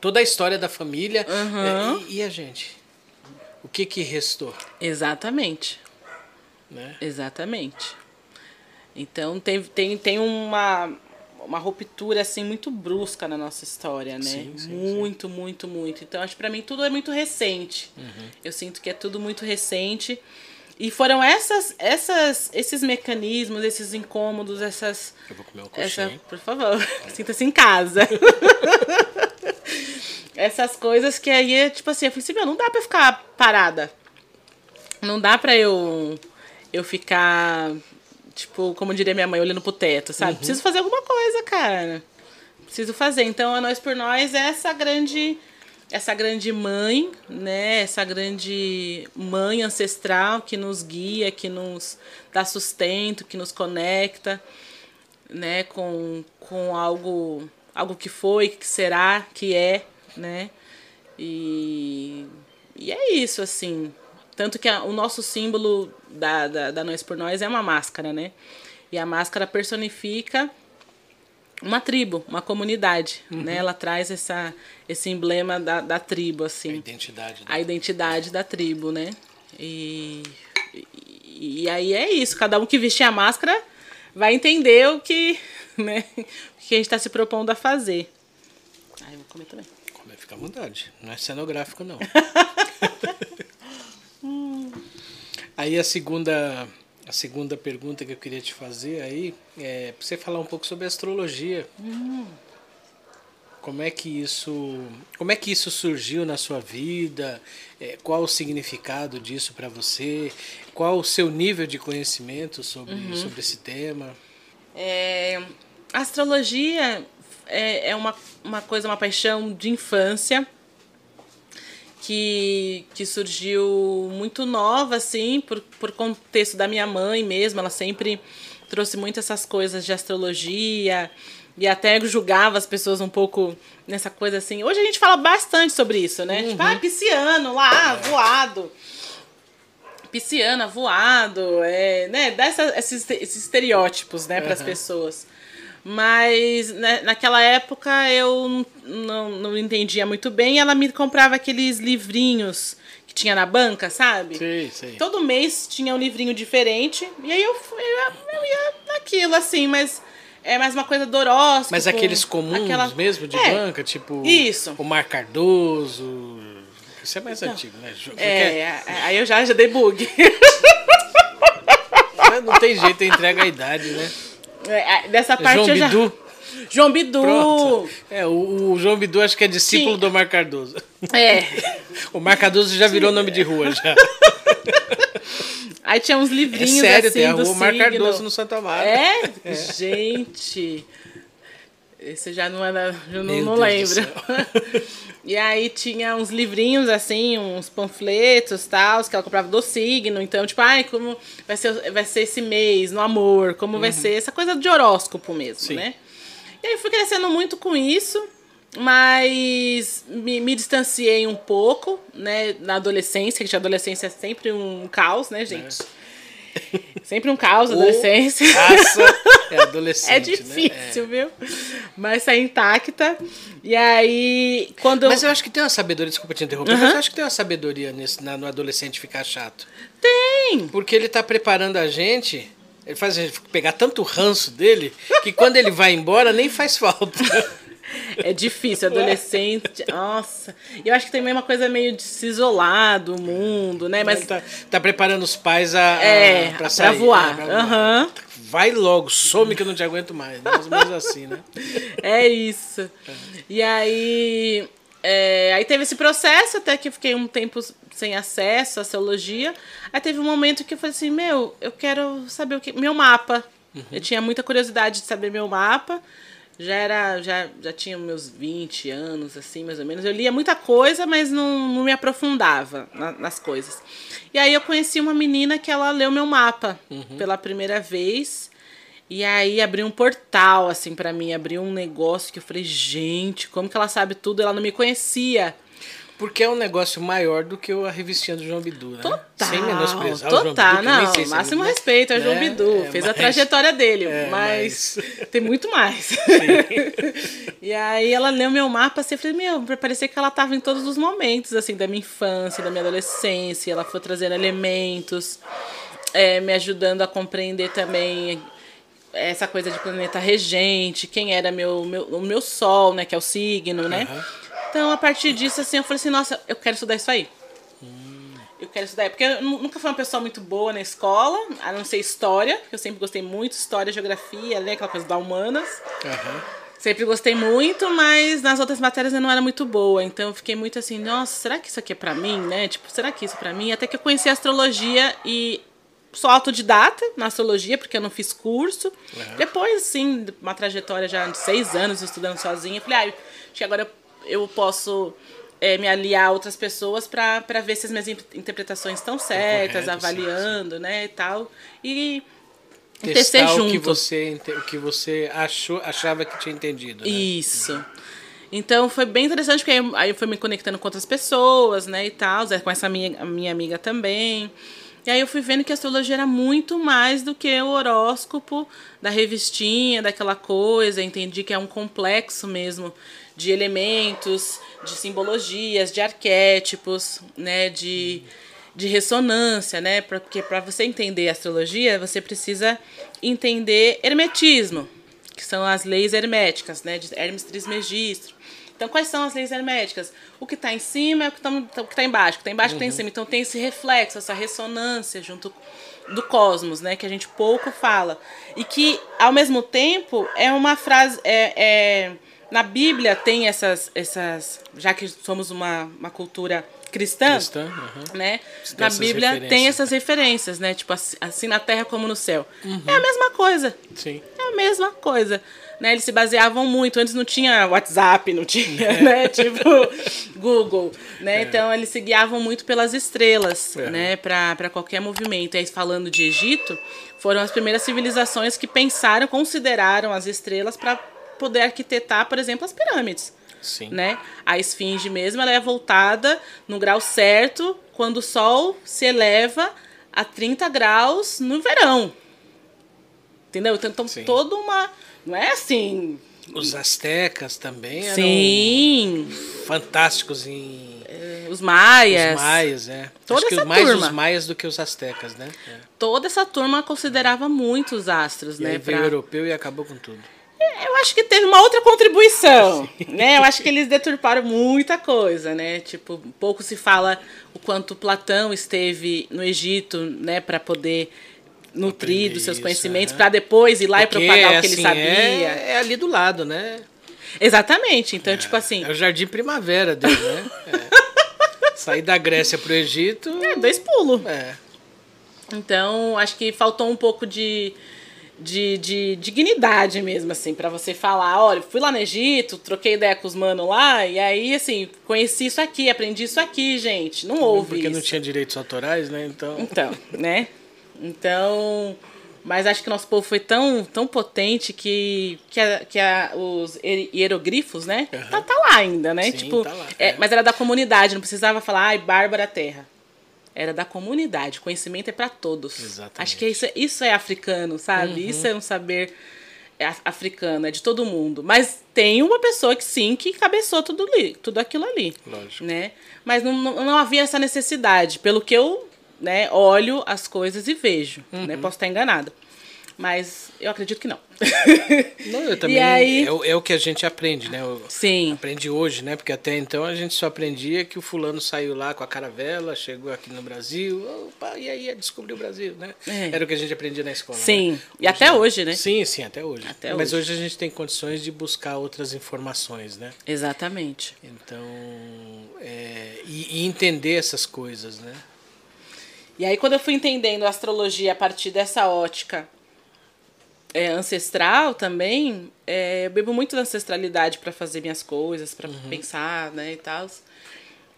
toda a história da família uhum. é, e, e, a gente. O que que restou? Exatamente. Né? Exatamente. Então tem, tem, tem uma uma ruptura assim muito brusca na nossa história, né? Sim, sim, muito, sim. muito, muito. Então acho que para mim tudo é muito recente. Uhum. Eu sinto que é tudo muito recente. E foram essas, essas, esses mecanismos, esses incômodos, essas. Eu vou comer um essa, Por favor, sinta-se em casa. essas coisas que aí é tipo assim, eu falei assim, meu, não dá pra ficar parada. Não dá pra eu, eu ficar Tipo, como diria minha mãe, olhando pro teto, sabe? Uhum. Preciso fazer alguma coisa, cara. Preciso fazer. Então, a Nós por Nós é essa grande essa grande mãe, né? Essa grande mãe ancestral que nos guia, que nos dá sustento, que nos conecta, né, com, com algo algo que foi, que será, que é, né? E, e é isso, assim. Tanto que a, o nosso símbolo da, da, da Nós por Nós é uma máscara, né? E a máscara personifica uma tribo, uma comunidade, uhum. né? Ela traz essa, esse emblema da, da tribo, assim. A identidade. A identidade da tribo, né? E, e, e, aí é isso. Cada um que vestir a máscara vai entender o que, né? O que a gente está se propondo a fazer. Aí eu vou comer também. Comer, fica à vontade. Não é cenográfico, não. Aí a segunda a segunda pergunta que eu queria te fazer aí é para você falar um pouco sobre astrologia. Hum. Como é que isso, como é que isso surgiu na sua vida? É, qual o significado disso para você? Qual o seu nível de conhecimento sobre, uhum. sobre esse tema? É, astrologia é, é uma, uma coisa, uma paixão de infância que, que surgiu muito nova, assim, por, por contexto da minha mãe mesmo. Ela sempre trouxe muito essas coisas de astrologia e até julgava as pessoas um pouco nessa coisa assim. Hoje a gente fala bastante sobre isso, né? Uhum. Tipo, ah, pisciano lá, voado. Pisciana, voado, é, né? Dá essa, esses, esses estereótipos, né, para as uhum. pessoas. Mas né, naquela época eu não, não entendia muito bem. Ela me comprava aqueles livrinhos que tinha na banca, sabe? Sim, sim. Todo mês tinha um livrinho diferente. E aí eu, eu, eu ia naquilo, assim, mas é mais uma coisa do horóscopo. Mas aqueles comuns aquela... mesmo de é, banca, tipo. Isso. O Mar Cardoso. Isso é mais antigo, né? É, aí eu já, já dei bug. Não tem jeito, entrega a idade, né? É, é, dessa parte João eu já... Bidu. João Bidu. Pronto. É, o, o, João Bidu acho que é discípulo Sim. do Mar Cardoso. É. o Mar Cardoso já virou Sim. nome de rua já. Aí tinha uns livrinhos é sério, assim tem a rua Mar Cardoso no Santa Amaro. É? é? Gente. Esse já não era. Eu não, não lembro. e aí tinha uns livrinhos, assim, uns panfletos tal, que ela comprava do signo. Então, tipo, ai, como vai ser, vai ser esse mês no amor, como uhum. vai ser essa coisa de horóscopo mesmo, Sim. né? E aí fui crescendo muito com isso, mas me, me distanciei um pouco, né, na adolescência, que a adolescência é sempre um caos, né, gente? É. Sempre um caos, adolescência. Caça é adolescente. É difícil, né? é. viu? Mas sai intacta. E aí, quando. Mas eu acho que tem uma sabedoria, desculpa te interromper, uhum. mas eu acho que tem uma sabedoria nesse, na, no adolescente ficar chato. Tem! Porque ele tá preparando a gente. Ele faz a gente pegar tanto ranço dele que quando ele vai embora nem faz falta. É difícil, adolescente. Nossa. Eu acho que tem uma coisa meio de se isolar do mundo, né? Mas tá, tá preparando os pais a, a é, pra, sair, pra voar. É, pra voar. Uhum. Vai logo, some que eu não te aguento mais. Mais ou menos assim, né? É isso. É. E aí. É, aí teve esse processo, até que eu fiquei um tempo sem acesso à astrologia. Aí teve um momento que eu falei assim: Meu, eu quero saber o que. Meu mapa. Uhum. Eu tinha muita curiosidade de saber meu mapa já era já, já tinha meus 20 anos assim mais ou menos. Eu lia muita coisa mas não, não me aprofundava na, nas coisas. E aí eu conheci uma menina que ela leu meu mapa uhum. pela primeira vez. E aí abriu um portal assim para mim abriu um negócio que eu falei gente como que ela sabe tudo? Ela não me conhecia porque é um negócio maior do que a revistinha do João Bidu, né? Total. Sem menosprezar total, o João Bidu. Não, se máximo é, respeito ao né? João Bidu. É, Fez mas, a trajetória dele, é, mas, mas, tem muito mais. e aí ela leu meu mapa assim, eu falei, meu, parecia que ela estava em todos os momentos, assim, da minha infância, da minha adolescência. Ela foi trazendo elementos, é, me ajudando a compreender também essa coisa de planeta regente, quem era meu, meu, o meu sol, né, que é o signo, né? Uhum. Então, a partir disso, assim, eu falei assim, nossa, eu quero estudar isso aí. Hum. Eu quero estudar, porque eu nunca fui uma pessoa muito boa na escola, a não ser história, eu sempre gostei muito, história, geografia, né, aquela coisa da humanas. Uhum. Sempre gostei muito, mas nas outras matérias eu não era muito boa. Então eu fiquei muito assim, nossa, será que isso aqui é pra mim, né? Tipo, será que isso é pra mim? Até que eu conheci astrologia e sou autodidata na astrologia, porque eu não fiz curso. Uhum. Depois, assim, uma trajetória já de seis anos estudando sozinha, eu falei, ah, acho que agora eu eu posso é, me aliar a outras pessoas para ver se as minhas interpretações estão certas, correto, avaliando, sim, sim. né, e tal. E testar o que você o que você achou achava que tinha entendido né? isso Então foi bem interessante, porque aí, aí eu fui me conectando com outras pessoas, né, e tal, com essa minha, minha amiga também. E aí eu fui vendo que a astrologia era muito mais do que o horóscopo da revistinha, daquela coisa. Entendi que é um complexo mesmo de elementos, de simbologias, de arquétipos, né, de, de ressonância, né? Porque para você entender astrologia, você precisa entender hermetismo, que são as leis herméticas, né, de Hermes Trismegisto. Então, quais são as leis herméticas? O que está em cima é o que está tá embaixo, o que está embaixo uhum. está em cima. Então, tem esse reflexo, essa ressonância junto do cosmos, né? Que a gente pouco fala. E que, ao mesmo tempo, é uma frase. É, é, na Bíblia tem essas, essas. Já que somos uma, uma cultura cristã, cristã uhum. né? Na Bíblia tem essas referências, né? Tipo, assim, assim na terra como no céu. Uhum. É a mesma coisa. Sim. É a mesma coisa né, eles se baseavam muito. Antes não tinha WhatsApp, não tinha, é. né, tipo Google, né? É. Então eles se guiavam muito pelas estrelas, é. né, para qualquer movimento. E aí falando de Egito, foram as primeiras civilizações que pensaram, consideraram as estrelas para poder arquitetar, por exemplo, as pirâmides. Sim. Né? A esfinge mesmo ela é voltada no grau certo quando o sol se eleva a 30 graus no verão. Entendeu? Então, então toda uma não é assim. Os astecas também eram Sim. fantásticos em. É, os maias. Os maias, é. Toda Acho essa que mais turma. os maias do que os astecas, né? É. Toda essa turma considerava muito os astros, e né? Aí veio pra... o europeu e acabou com tudo. É, eu acho que teve uma outra contribuição, né? Eu acho que eles deturparam muita coisa, né? Tipo, pouco se fala o quanto Platão esteve no Egito, né, para poder nutrir dos seus conhecimentos para depois ir lá Porque, e propagar o que assim, ele sabia. É, é, ali do lado, né? Exatamente. Então, é, tipo assim. É o jardim primavera dele, né? É. Sair da Grécia pro Egito. É, dois pulos. É. Então, acho que faltou um pouco de, de, de dignidade mesmo, assim, para você falar: olha, fui lá no Egito, troquei ideia com os manos lá, e aí, assim, conheci isso aqui, aprendi isso aqui, gente. Não houve Porque isso. não tinha direitos autorais, né? Então. Então, né? Então, mas acho que nosso povo foi tão, tão potente que, que, a, que a, os hieroglifos, né? Uhum. Tá, tá, lá ainda, né? Sim, tipo, tá lá, é, é. mas era da comunidade, não precisava falar, ai, Bárbara Terra. Era da comunidade, conhecimento é para todos. Exatamente. Acho que isso, é, isso é africano, sabe? Uhum. Isso é um saber africano, é de todo mundo. Mas tem uma pessoa que sim, que cabeçou tudo, ali, tudo aquilo ali. Lógico. Né? Mas não, não, não havia essa necessidade. Pelo que eu né, olho as coisas e vejo. Né? Uhum. Né? Posso estar enganada. Mas eu acredito que não. Não, eu também. aí... é, é, o que a gente aprende, né? O, Sim. Aprende hoje, né? Porque até então a gente só aprendia que o fulano saiu lá com a caravela, chegou aqui no Brasil, opa, e aí descobriu o Brasil, né? É. Era o que a gente aprendia na escola. Sim. Né? E até hoje, né? Sim, sim, até hoje. Até Mas hoje. hoje a gente tem condições de buscar outras informações, né? Exatamente. Então, é, e, e entender essas coisas, né? E aí, quando eu fui entendendo a astrologia a partir dessa ótica é, ancestral também, é, eu bebo muito da ancestralidade para fazer minhas coisas, para uhum. pensar, né, e tal.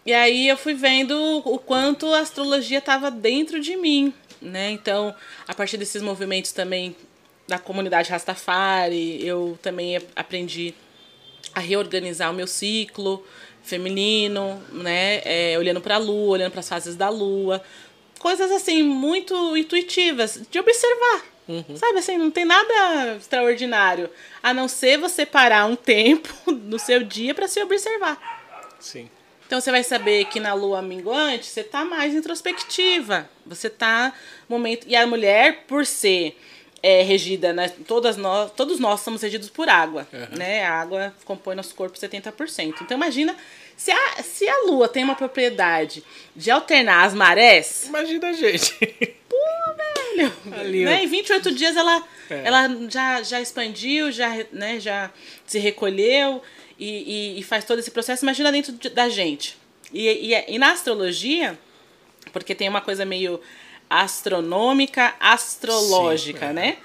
E aí eu fui vendo o quanto a astrologia estava dentro de mim, né? Então, a partir desses movimentos também da comunidade Rastafari, eu também aprendi a reorganizar o meu ciclo feminino, né? É, olhando para a lua, olhando para as fases da lua, coisas assim muito intuitivas de observar. Uhum. Sabe assim, não tem nada extraordinário, a não ser você parar um tempo no seu dia para se observar. Sim. Então você vai saber que na lua minguante você tá mais introspectiva. Você tá momento e a mulher por ser é, regida, né? Todas nós, todos nós somos regidos por água, Uhum. né? A água compõe nosso corpo 70%. Então imagina se a, se a lua tem uma propriedade de alternar as marés, Imagina a gente. pô, velho, Ali, né? Em 28 dias ela, É. ela já, já expandiu, já, né, já se recolheu e, e, e faz todo esse processo. Imagina dentro de- da gente. E, e, e na astrologia, porque tem uma coisa meio astronômica, astrológica, Sim, é. né?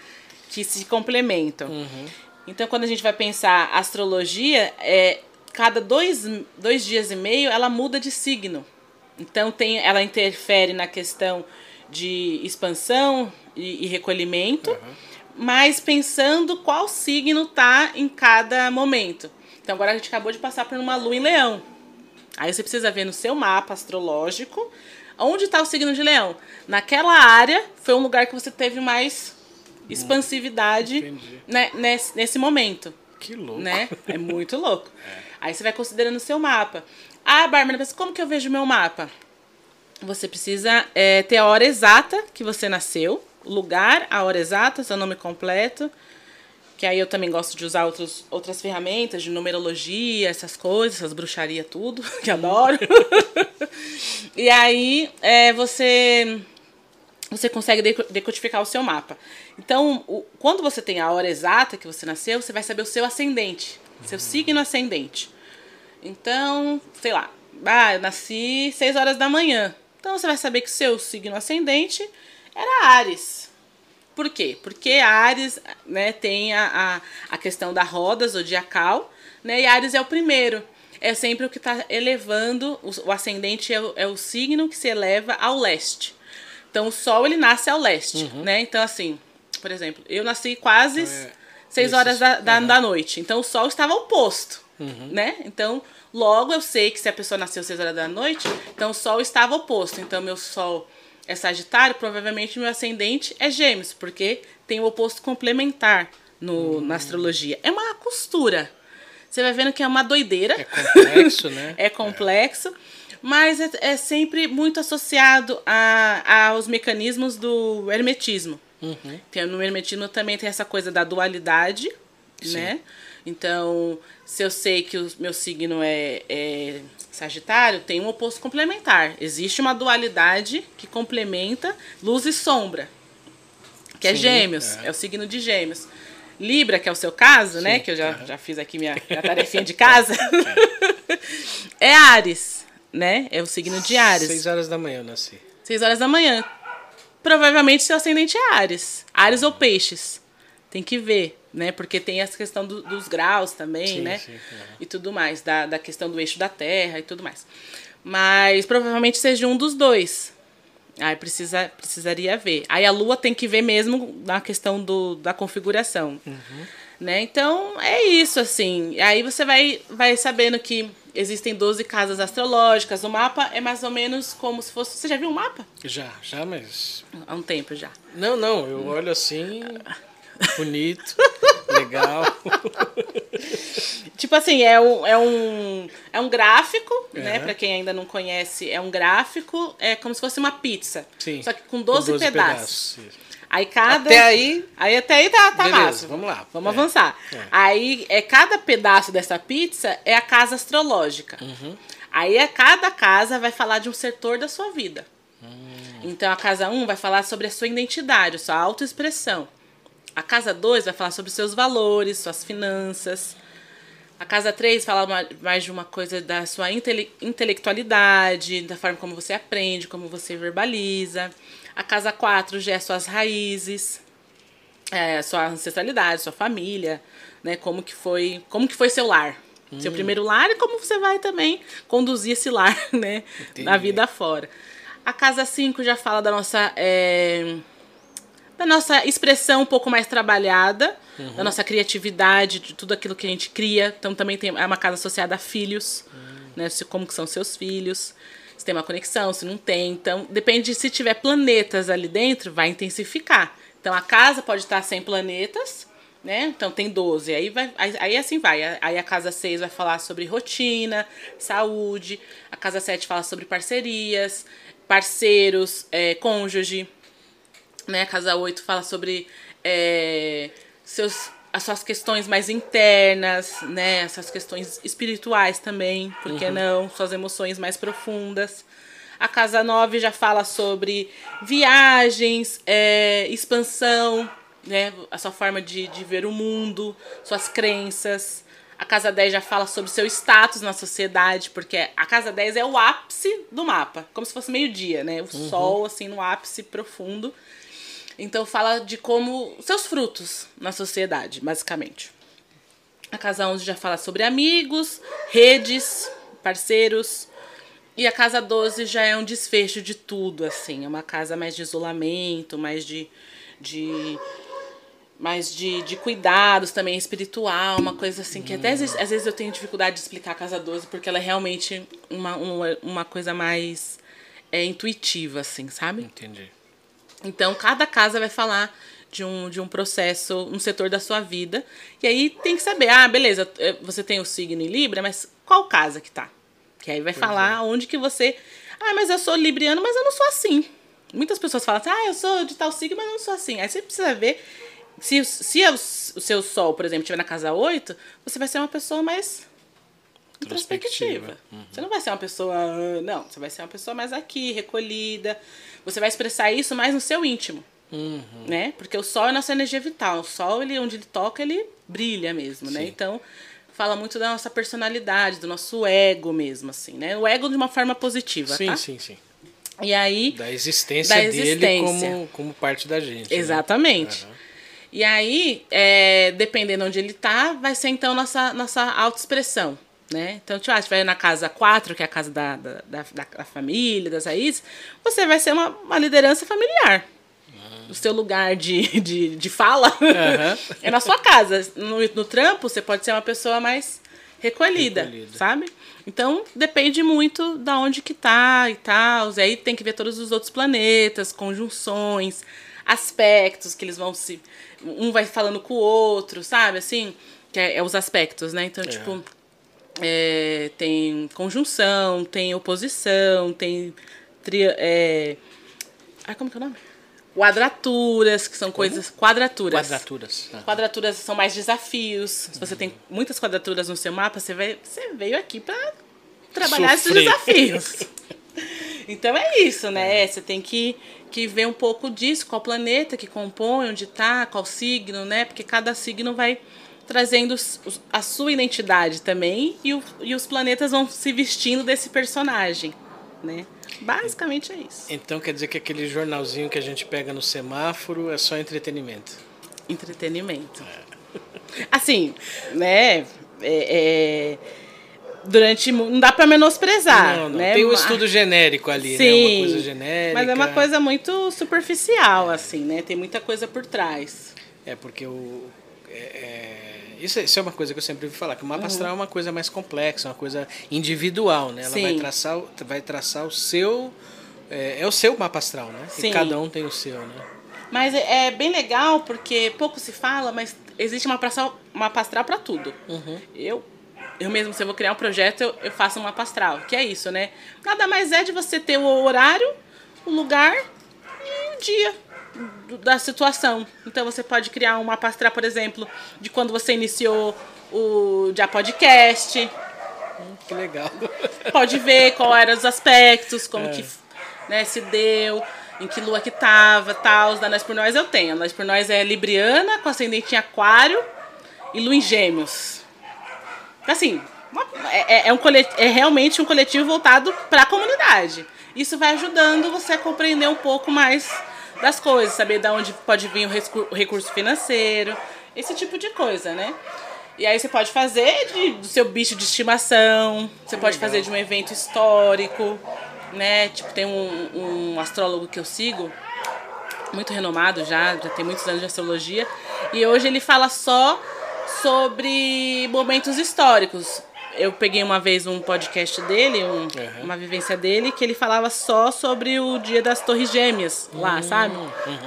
Que se complementam. Uhum. Então, quando a gente vai pensar astrologia, é, cada dois, dois dias e meio ela muda de signo. Então, tem, ela interfere na questão de expansão e, e recolhimento, mas pensando qual signo tá em cada momento. Então agora a gente acabou de passar por uma lua em leão. Aí você precisa ver no seu mapa astrológico onde está o signo de leão. Naquela área foi um lugar que você teve mais expansividade né, nesse, nesse momento. Que louco. Né? É muito louco. É. Aí você vai considerando o seu mapa. Ah, Bárbara, mas como que eu vejo meu mapa? Você precisa é, ter a hora exata que você nasceu, o lugar, a hora exata, seu nome completo. Que aí eu também gosto de usar outros, outras ferramentas de numerologia, essas coisas, essas bruxaria tudo, que adoro. e aí é, você você consegue decodificar o seu mapa. Então, o, quando você tem a hora exata que você nasceu, você vai saber o seu ascendente, seu signo ascendente. Então, sei lá, ah, eu nasci 6 horas da manhã. Então você vai saber que o seu signo ascendente era Ares. Por quê? Porque Ares né, tem a, a, a questão da roda zodiacal, né? E Ares é o primeiro. É sempre o que está elevando, o, o ascendente é o, é o signo que se eleva ao leste. Então o Sol ele nasce ao leste, uhum. né? Então assim, por exemplo, eu nasci quase então, é, 6 horas da, da, uhum. da, noite. Então o Sol estava oposto, uhum. né? Então Logo, eu sei que se a pessoa nasceu às 6 horas da noite, então o Sol estava oposto. Então, meu Sol é Sagitário, provavelmente meu ascendente é Gêmeos, porque tem o oposto complementar no, hum. na astrologia. É uma costura. Você vai vendo que é uma doideira. É complexo, né? é complexo. Mas é, é, sempre muito associado a, aos mecanismos do hermetismo. Uhum. Tem, no hermetismo também tem essa coisa da dualidade, Sim. né? Então, se eu sei que o meu signo é, é Sagitário, tem um oposto complementar. Existe uma dualidade que complementa luz e sombra, que é Sim, é Gêmeos, é. é. o signo de Gêmeos. Libra, que é o seu caso, né? Sim, né? Que eu já, já fiz aqui minha, minha tarefinha de casa. é Ares, né? É o signo de Ares. Seis horas da manhã eu nasci. Seis horas da manhã. Provavelmente seu ascendente é Ares. Ares ou Peixes. Tem que ver né? Porque tem essa questão do, dos graus também, sim, né? Sim, é. E tudo mais, da, da questão do eixo da Terra e tudo mais. Mas provavelmente seja um dos dois. Aí precisa, precisaria ver. Aí a Lua tem que ver mesmo na questão do, da configuração. Uhum. Né? Então é isso, assim. Aí você vai, vai sabendo que existem 12 casas astrológicas. O mapa é mais ou menos como se fosse. Você já viu um mapa? Já, já, mas. Há um tempo já. Não, não, eu olho assim. Bonito, legal. tipo assim, é um, é um, é um gráfico, é. né? Pra quem ainda não conhece, é um gráfico, é como se fosse uma pizza. Sim. Só que com 12, com 12 pedaços. pedaços aí cada. Até aí. Aí até aí tá, tá Beleza, massa. Vamos lá. Vamos é. avançar. É. Aí é cada pedaço dessa pizza é a casa astrológica. Uhum. Aí é cada casa vai falar de um setor da sua vida. Hum. Então a casa 1 vai falar sobre a sua identidade, a sua autoexpressão. A casa 2 vai falar sobre seus valores, suas finanças. A casa 3 fala mais de uma coisa da sua intele intelectualidade, da forma como você aprende, como você verbaliza. A casa 4 já é suas raízes, é, sua ancestralidade, sua família, né? Como que foi, como que foi seu lar. Hum. Seu primeiro lar e como você vai também conduzir esse lar, né? Entendi. Na vida fora. A casa 5 já fala da nossa. É, da nossa expressão um pouco mais trabalhada, uhum. da nossa criatividade, de tudo aquilo que a gente cria. Então também tem é uma casa associada a filhos, uhum. né? Como que são seus filhos, se tem uma conexão, se não tem. Então depende de se tiver planetas ali dentro, vai intensificar. Então a casa pode estar sem planetas, né? Então tem 12. Aí vai aí, aí assim vai. Aí a casa 6 vai falar sobre rotina, saúde, a casa 7 fala sobre parcerias, parceiros, é, cônjuge né? A casa 8 fala sobre é, seus, as suas questões mais internas, né? Essas questões espirituais também, por que uhum. não? Suas emoções mais profundas. A casa 9 já fala sobre viagens, é, expansão, né? A sua forma de, de ver o mundo, suas crenças. A casa 10 já fala sobre seu status na sociedade, porque a casa 10 é o ápice do mapa, como se fosse meio-dia, né? O uhum. sol, assim, no ápice profundo. Então fala de como seus frutos na sociedade, basicamente. A casa 11 já fala sobre amigos, redes, parceiros. E a casa 12 já é um desfecho de tudo, assim. É uma casa mais de isolamento, mais de, de mais de, de cuidados também, espiritual, uma coisa assim, que até às vezes, às vezes eu tenho dificuldade de explicar a Casa 12, porque ela é realmente uma, uma, uma coisa mais é, intuitiva, assim, sabe? Entendi. Então, cada casa vai falar de um, de um processo, um setor da sua vida. E aí tem que saber, ah, beleza, eh, você tem o signo em Libra, mas qual casa que tá? Que aí vai Pois falar é. onde que você. Ah, mas eu sou libriano, mas eu não sou assim. Muitas pessoas falam assim, ah, eu sou de tal signo, mas eu não sou assim. Aí você precisa ver. Se, se o, o seu sol, por exemplo, estiver na casa 8, você vai ser uma pessoa mais introspectiva. Você não vai ser uma pessoa. Não, você vai ser uma pessoa mais aqui, recolhida. Você vai expressar isso mais no seu íntimo. Uhum. Né? Porque o sol é nossa energia vital. O sol, ele, onde ele toca, ele brilha mesmo, né? Sim. Então, fala muito da nossa personalidade, do nosso ego mesmo, assim, né? O ego de uma forma positiva, Sim, tá? sim, sim. E aí, Da existência Da dele existência. Como, como parte da gente. né? Exatamente. Aham. E aí, é, dependendo onde ele tá, vai ser então nossa, nossa autoexpressão. Né? Então, tipo, ah, estiver na casa 4, que é a casa da, da, da, da- família, das raízes, você vai ser uma, uma liderança familiar. O seu lugar de, de, de fala Aham. é na sua casa. No, no trampo, você pode ser uma pessoa mais recolhida, Recolhida. sabe? Então, depende muito da onde que tá e tal. E aí tem que ver todos os outros planetas, conjunções, aspectos que eles vão se... Um vai falando com o outro, sabe? Assim, que é, é os aspectos, né? Então, tipo... é, tem conjunção, tem oposição, tem... É... Ai, como que é o nome? Quadraturas, que são coisas... Quadraturas. Quadraturas. Aham. Quadraturas são mais desafios. Se você tem muitas quadraturas no seu mapa, você, vai, você veio aqui para trabalhar esses Sofrer. desafios. então é isso, né? Você tem que, que ver um pouco disso, qual planeta que compõe, onde tá, qual signo, né? Porque cada signo vai trazendo a sua identidade também e, o- e os planetas vão se vestindo desse personagem, né? Basicamente é isso. Então quer dizer que aquele jornalzinho que a gente pega no semáforo é só entretenimento. Entretenimento. Assim, né? é- é, durante. Não dá pra menosprezar. não, não. né? Tem um estudo genérico ali, né? Sim, Uma coisa genérica. Mas é uma coisa muito superficial, assim, né? Tem muita coisa por trás. É porque o. é- é, isso, isso é uma coisa que eu sempre ouvi falar, que o mapa astral é uma coisa mais complexa, uma coisa individual, né? Ela vai Sim. traçar, o- vai traçar o seu. É, é o seu mapa astral, né? Sim. E cada um tem o seu, né? Mas é é bem legal porque pouco se fala, mas existe uma astral, uma astral para tudo. Eu, eu mesmo, se eu vou criar um projeto, eu, eu faço uma astral, que é isso, né? Nada mais é de você ter o horário, o lugar e o dia do- da situação. Então você pode criar uma astral, por exemplo, de quando você iniciou o já podcast, Que legal. pode ver qual eram os aspectos, como que né, se deu, em que lua que tava, tal. Da Nós por Nós eu tenho. A Nós por Nós é Libriana, com ascendente em Aquário e Lua em Gêmeos. Assim, é, é- é um colet- é realmente um coletivo voltado para a comunidade. Isso vai ajudando você a compreender um pouco mais das coisas, saber de onde pode vir o recurso financeiro, esse tipo de coisa, né? E aí você pode fazer de- do seu bicho de estimação, você pode fazer de um evento histórico, né? Tipo, tem um, um astrólogo que eu sigo, muito renomado já, já tem muitos anos de astrologia, e hoje ele fala só sobre momentos históricos. Eu peguei uma vez um podcast dele, um- Uhum. uma vivência dele, que ele falava só sobre o dia das Torres Gêmeas lá, sabe?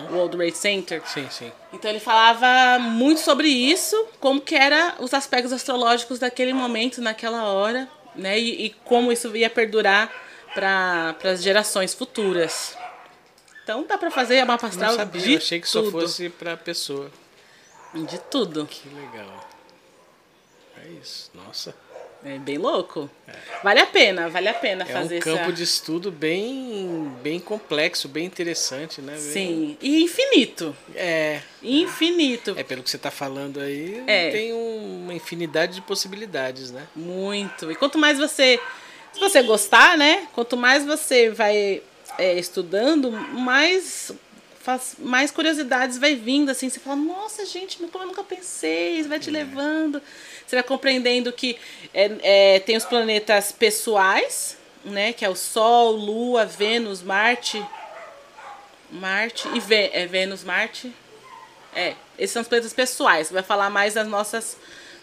O World Trade Center. Sim, sim. Então ele falava muito sobre isso, como que era os aspectos astrológicos daquele momento, naquela hora, né? E, e como isso ia perdurar para as gerações futuras. Então dá para fazer uma astral Não sabia, de eu achei que só tudo. fosse pra pessoa. De tudo. Que legal. É isso. Nossa. É bem louco. Vale a pena, vale a pena É fazer um campo essa... de estudo bem, bem complexo, bem interessante, né? Bem- Sim, e infinito. É, Infinito. é pelo que você está falando aí, É. tem um- uma infinidade de possibilidades, né? Muito. E quanto mais você. Se você gostar, né? Quanto mais você vai é, estudando, mais. Faz, mais curiosidades vai vindo, assim, você fala, nossa, gente, como eu nunca pensei, isso É. vai te levando. Você vai compreendendo que é, é, tem os planetas pessoais, né? Que é o Sol, Lua, Vênus, Marte. Marte e Vê, é Vênus, Marte. É, Esses são os planetas pessoais. Vai falar mais das nossas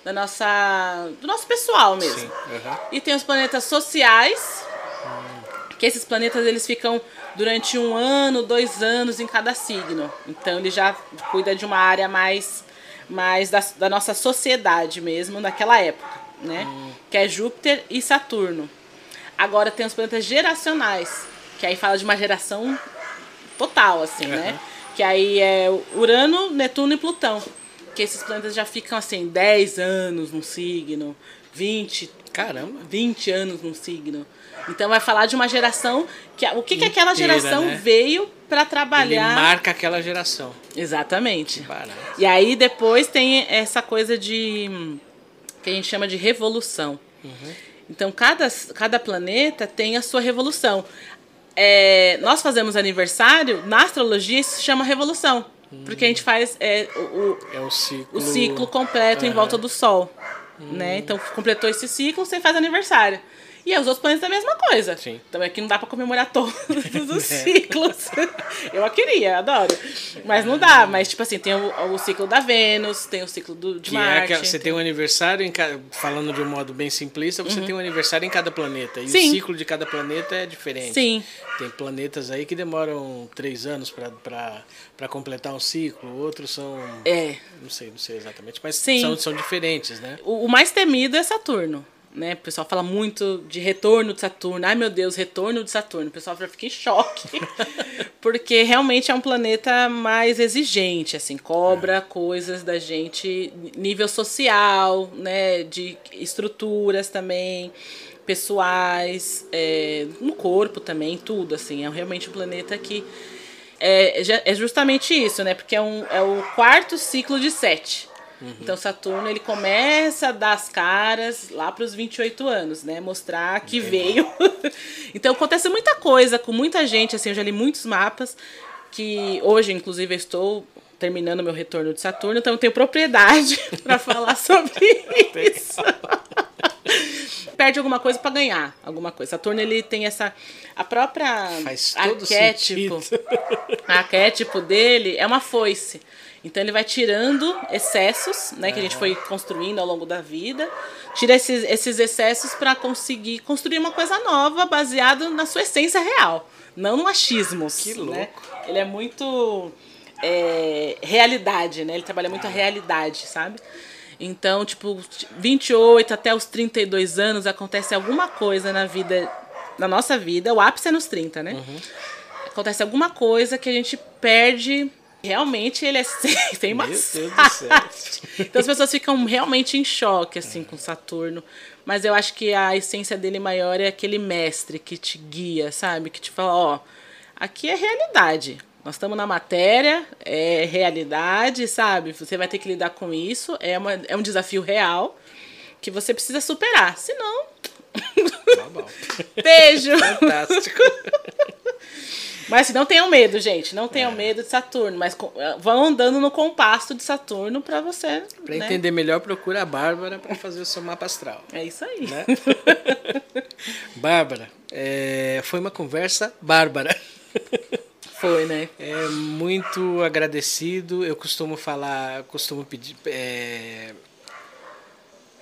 da nossa do nosso pessoal mesmo. Sim. Uhum. E tem os planetas sociais, que esses planetas eles ficam durante um ano, dois anos em cada signo. Então ele já cuida de uma área mais, mais da, da nossa sociedade mesmo naquela época, né? Hum. Que é Júpiter e Saturno. Agora tem os planetas geracionais, que aí fala de uma geração total, assim, uhum. né? Que aí é Urano, Netuno e Plutão. Que esses planetas já ficam assim, 10 anos num signo, 20. Caramba! 20 anos num signo. Então vai falar de uma geração que o que, Inteira, que aquela geração né? veio para trabalhar. Ele marca aquela geração. Exatamente. E aí depois tem essa coisa de que a gente chama de revolução. Uhum. Então cada, cada planeta tem a sua revolução. É, nós fazemos aniversário na astrologia isso se chama revolução. Porque a gente faz é, o, é o, ciclo... o ciclo completo uhum. em volta do Sol. Né? Então completou esse ciclo, você faz aniversário. E os outros planetas é a mesma coisa. Sim. Então é que não dá pra comemorar todos os é. ciclos. Eu a queria, adoro. Mas não dá. Mas, tipo assim, tem o, o ciclo da Vênus, tem o ciclo do, de que Marte. É que você tem um aniversário, em ca... falando de um modo bem simplista, você uhum. tem um aniversário em cada planeta. E Sim. o ciclo de cada planeta é diferente. Sim. Tem planetas aí que demoram três anos para completar um ciclo, outros são. É. Não sei, não sei exatamente, mas são, são diferentes, né? O, o mais temido é Saturno né? O pessoal fala muito de retorno de Saturno. Ai, meu Deus, retorno de Saturno. O pessoal já fica em choque. porque realmente é um planeta mais exigente, assim, cobra é. coisas da gente, nível social, né? De estruturas também, pessoais, é, no corpo também, tudo, assim. É realmente um planeta que é, é justamente isso, né? Porque é, um, é o quarto ciclo de sete. Uhum. Então Saturno ele começa a dar as caras lá para os 28 anos, né? Mostrar que Entendi. veio. então acontece muita coisa com muita gente, assim, eu já li muitos mapas que hoje inclusive eu estou terminando meu retorno de Saturno, então eu tenho propriedade para falar sobre isso. Perde alguma coisa para ganhar alguma coisa. Saturno ele tem essa a própria Faz todo arquétipo, arquétipo dele é uma foice. Então ele vai tirando excessos, né, que a gente foi construindo ao longo da vida, tira esses, esses excessos para conseguir construir uma coisa nova baseada na sua essência real, não no achismo. Que né? louco. Né? Ele é muito é, realidade, né? Ele trabalha muito a realidade, sabe? Então, tipo, 28 até os 32 anos acontece alguma coisa na vida, na nossa vida, o ápice é nos 30, né? Uhum. Acontece alguma coisa que a gente perde realmente ele é sem, sem Meu céu. Então as pessoas ficam realmente em choque assim com Saturno. Mas eu acho que a essência dele maior é aquele mestre que te guia, sabe? Que te fala, ó, aqui é realidade. Nós estamos na matéria, é realidade, sabe? Você vai ter que lidar com isso, é, uma, é um desafio real que você precisa superar. Senão. Tá Beijo! Fantástico! Mas assim, não tenham medo, gente. Não tenham é. medo de Saturno. Mas eh, vão andando no compasso de Saturno para você. Para né? entender melhor, procura a Bárbara para fazer o seu mapa astral. É isso aí. Né? Bárbara, é, foi uma conversa bárbara. Foi, né? É muito agradecido. Eu costumo falar, costumo pedir. É,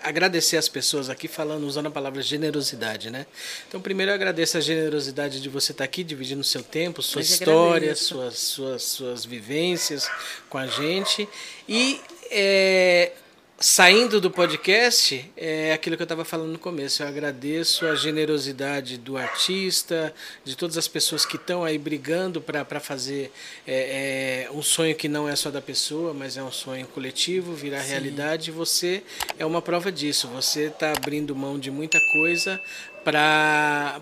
agradecer as pessoas aqui falando, usando a palavra generosidade, né? Então, primeiro eu agradeço a generosidade de você estar aqui dividindo seu tempo, sua história, suas, suas, suas vivências com a gente. E é, saindo do podcast, é aquilo que eu estava falando no começo. Eu agradeço a generosidade do artista, de todas as pessoas que estão aí brigando para fazer é, é, um sonho que não é só da pessoa, mas é um sonho coletivo, virar Sim. realidade. E você é uma prova disso. Você está abrindo mão de muita coisa para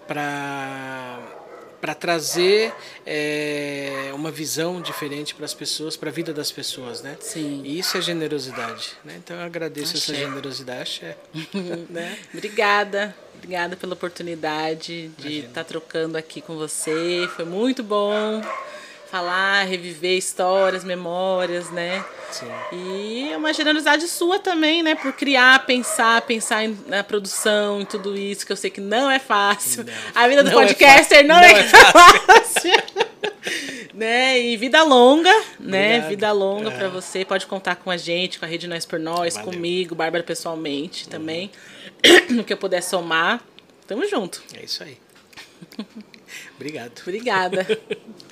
para trazer é, uma visão diferente para as pessoas, para a vida das pessoas, né? Sim. E isso é generosidade, né? Então eu agradeço Achei. essa generosidade. né? Obrigada, obrigada pela oportunidade de estar tá trocando aqui com você. Foi muito bom falar, reviver histórias, memórias, né? Sim. E é uma generosidade sua também, né? Por criar, pensar, pensar em, na produção, em tudo isso, que eu sei que não é fácil. Não, a vida do é podcaster é não, não, é, é fácil. né? E vida longa, né? Obrigado. Vida longa É. pra você. Pode contar com a gente, com a Rede Nós por Nós, Valeu. comigo, Bárbara pessoalmente também. No que eu puder somar. Tamo junto. É isso aí. Obrigado. Obrigada.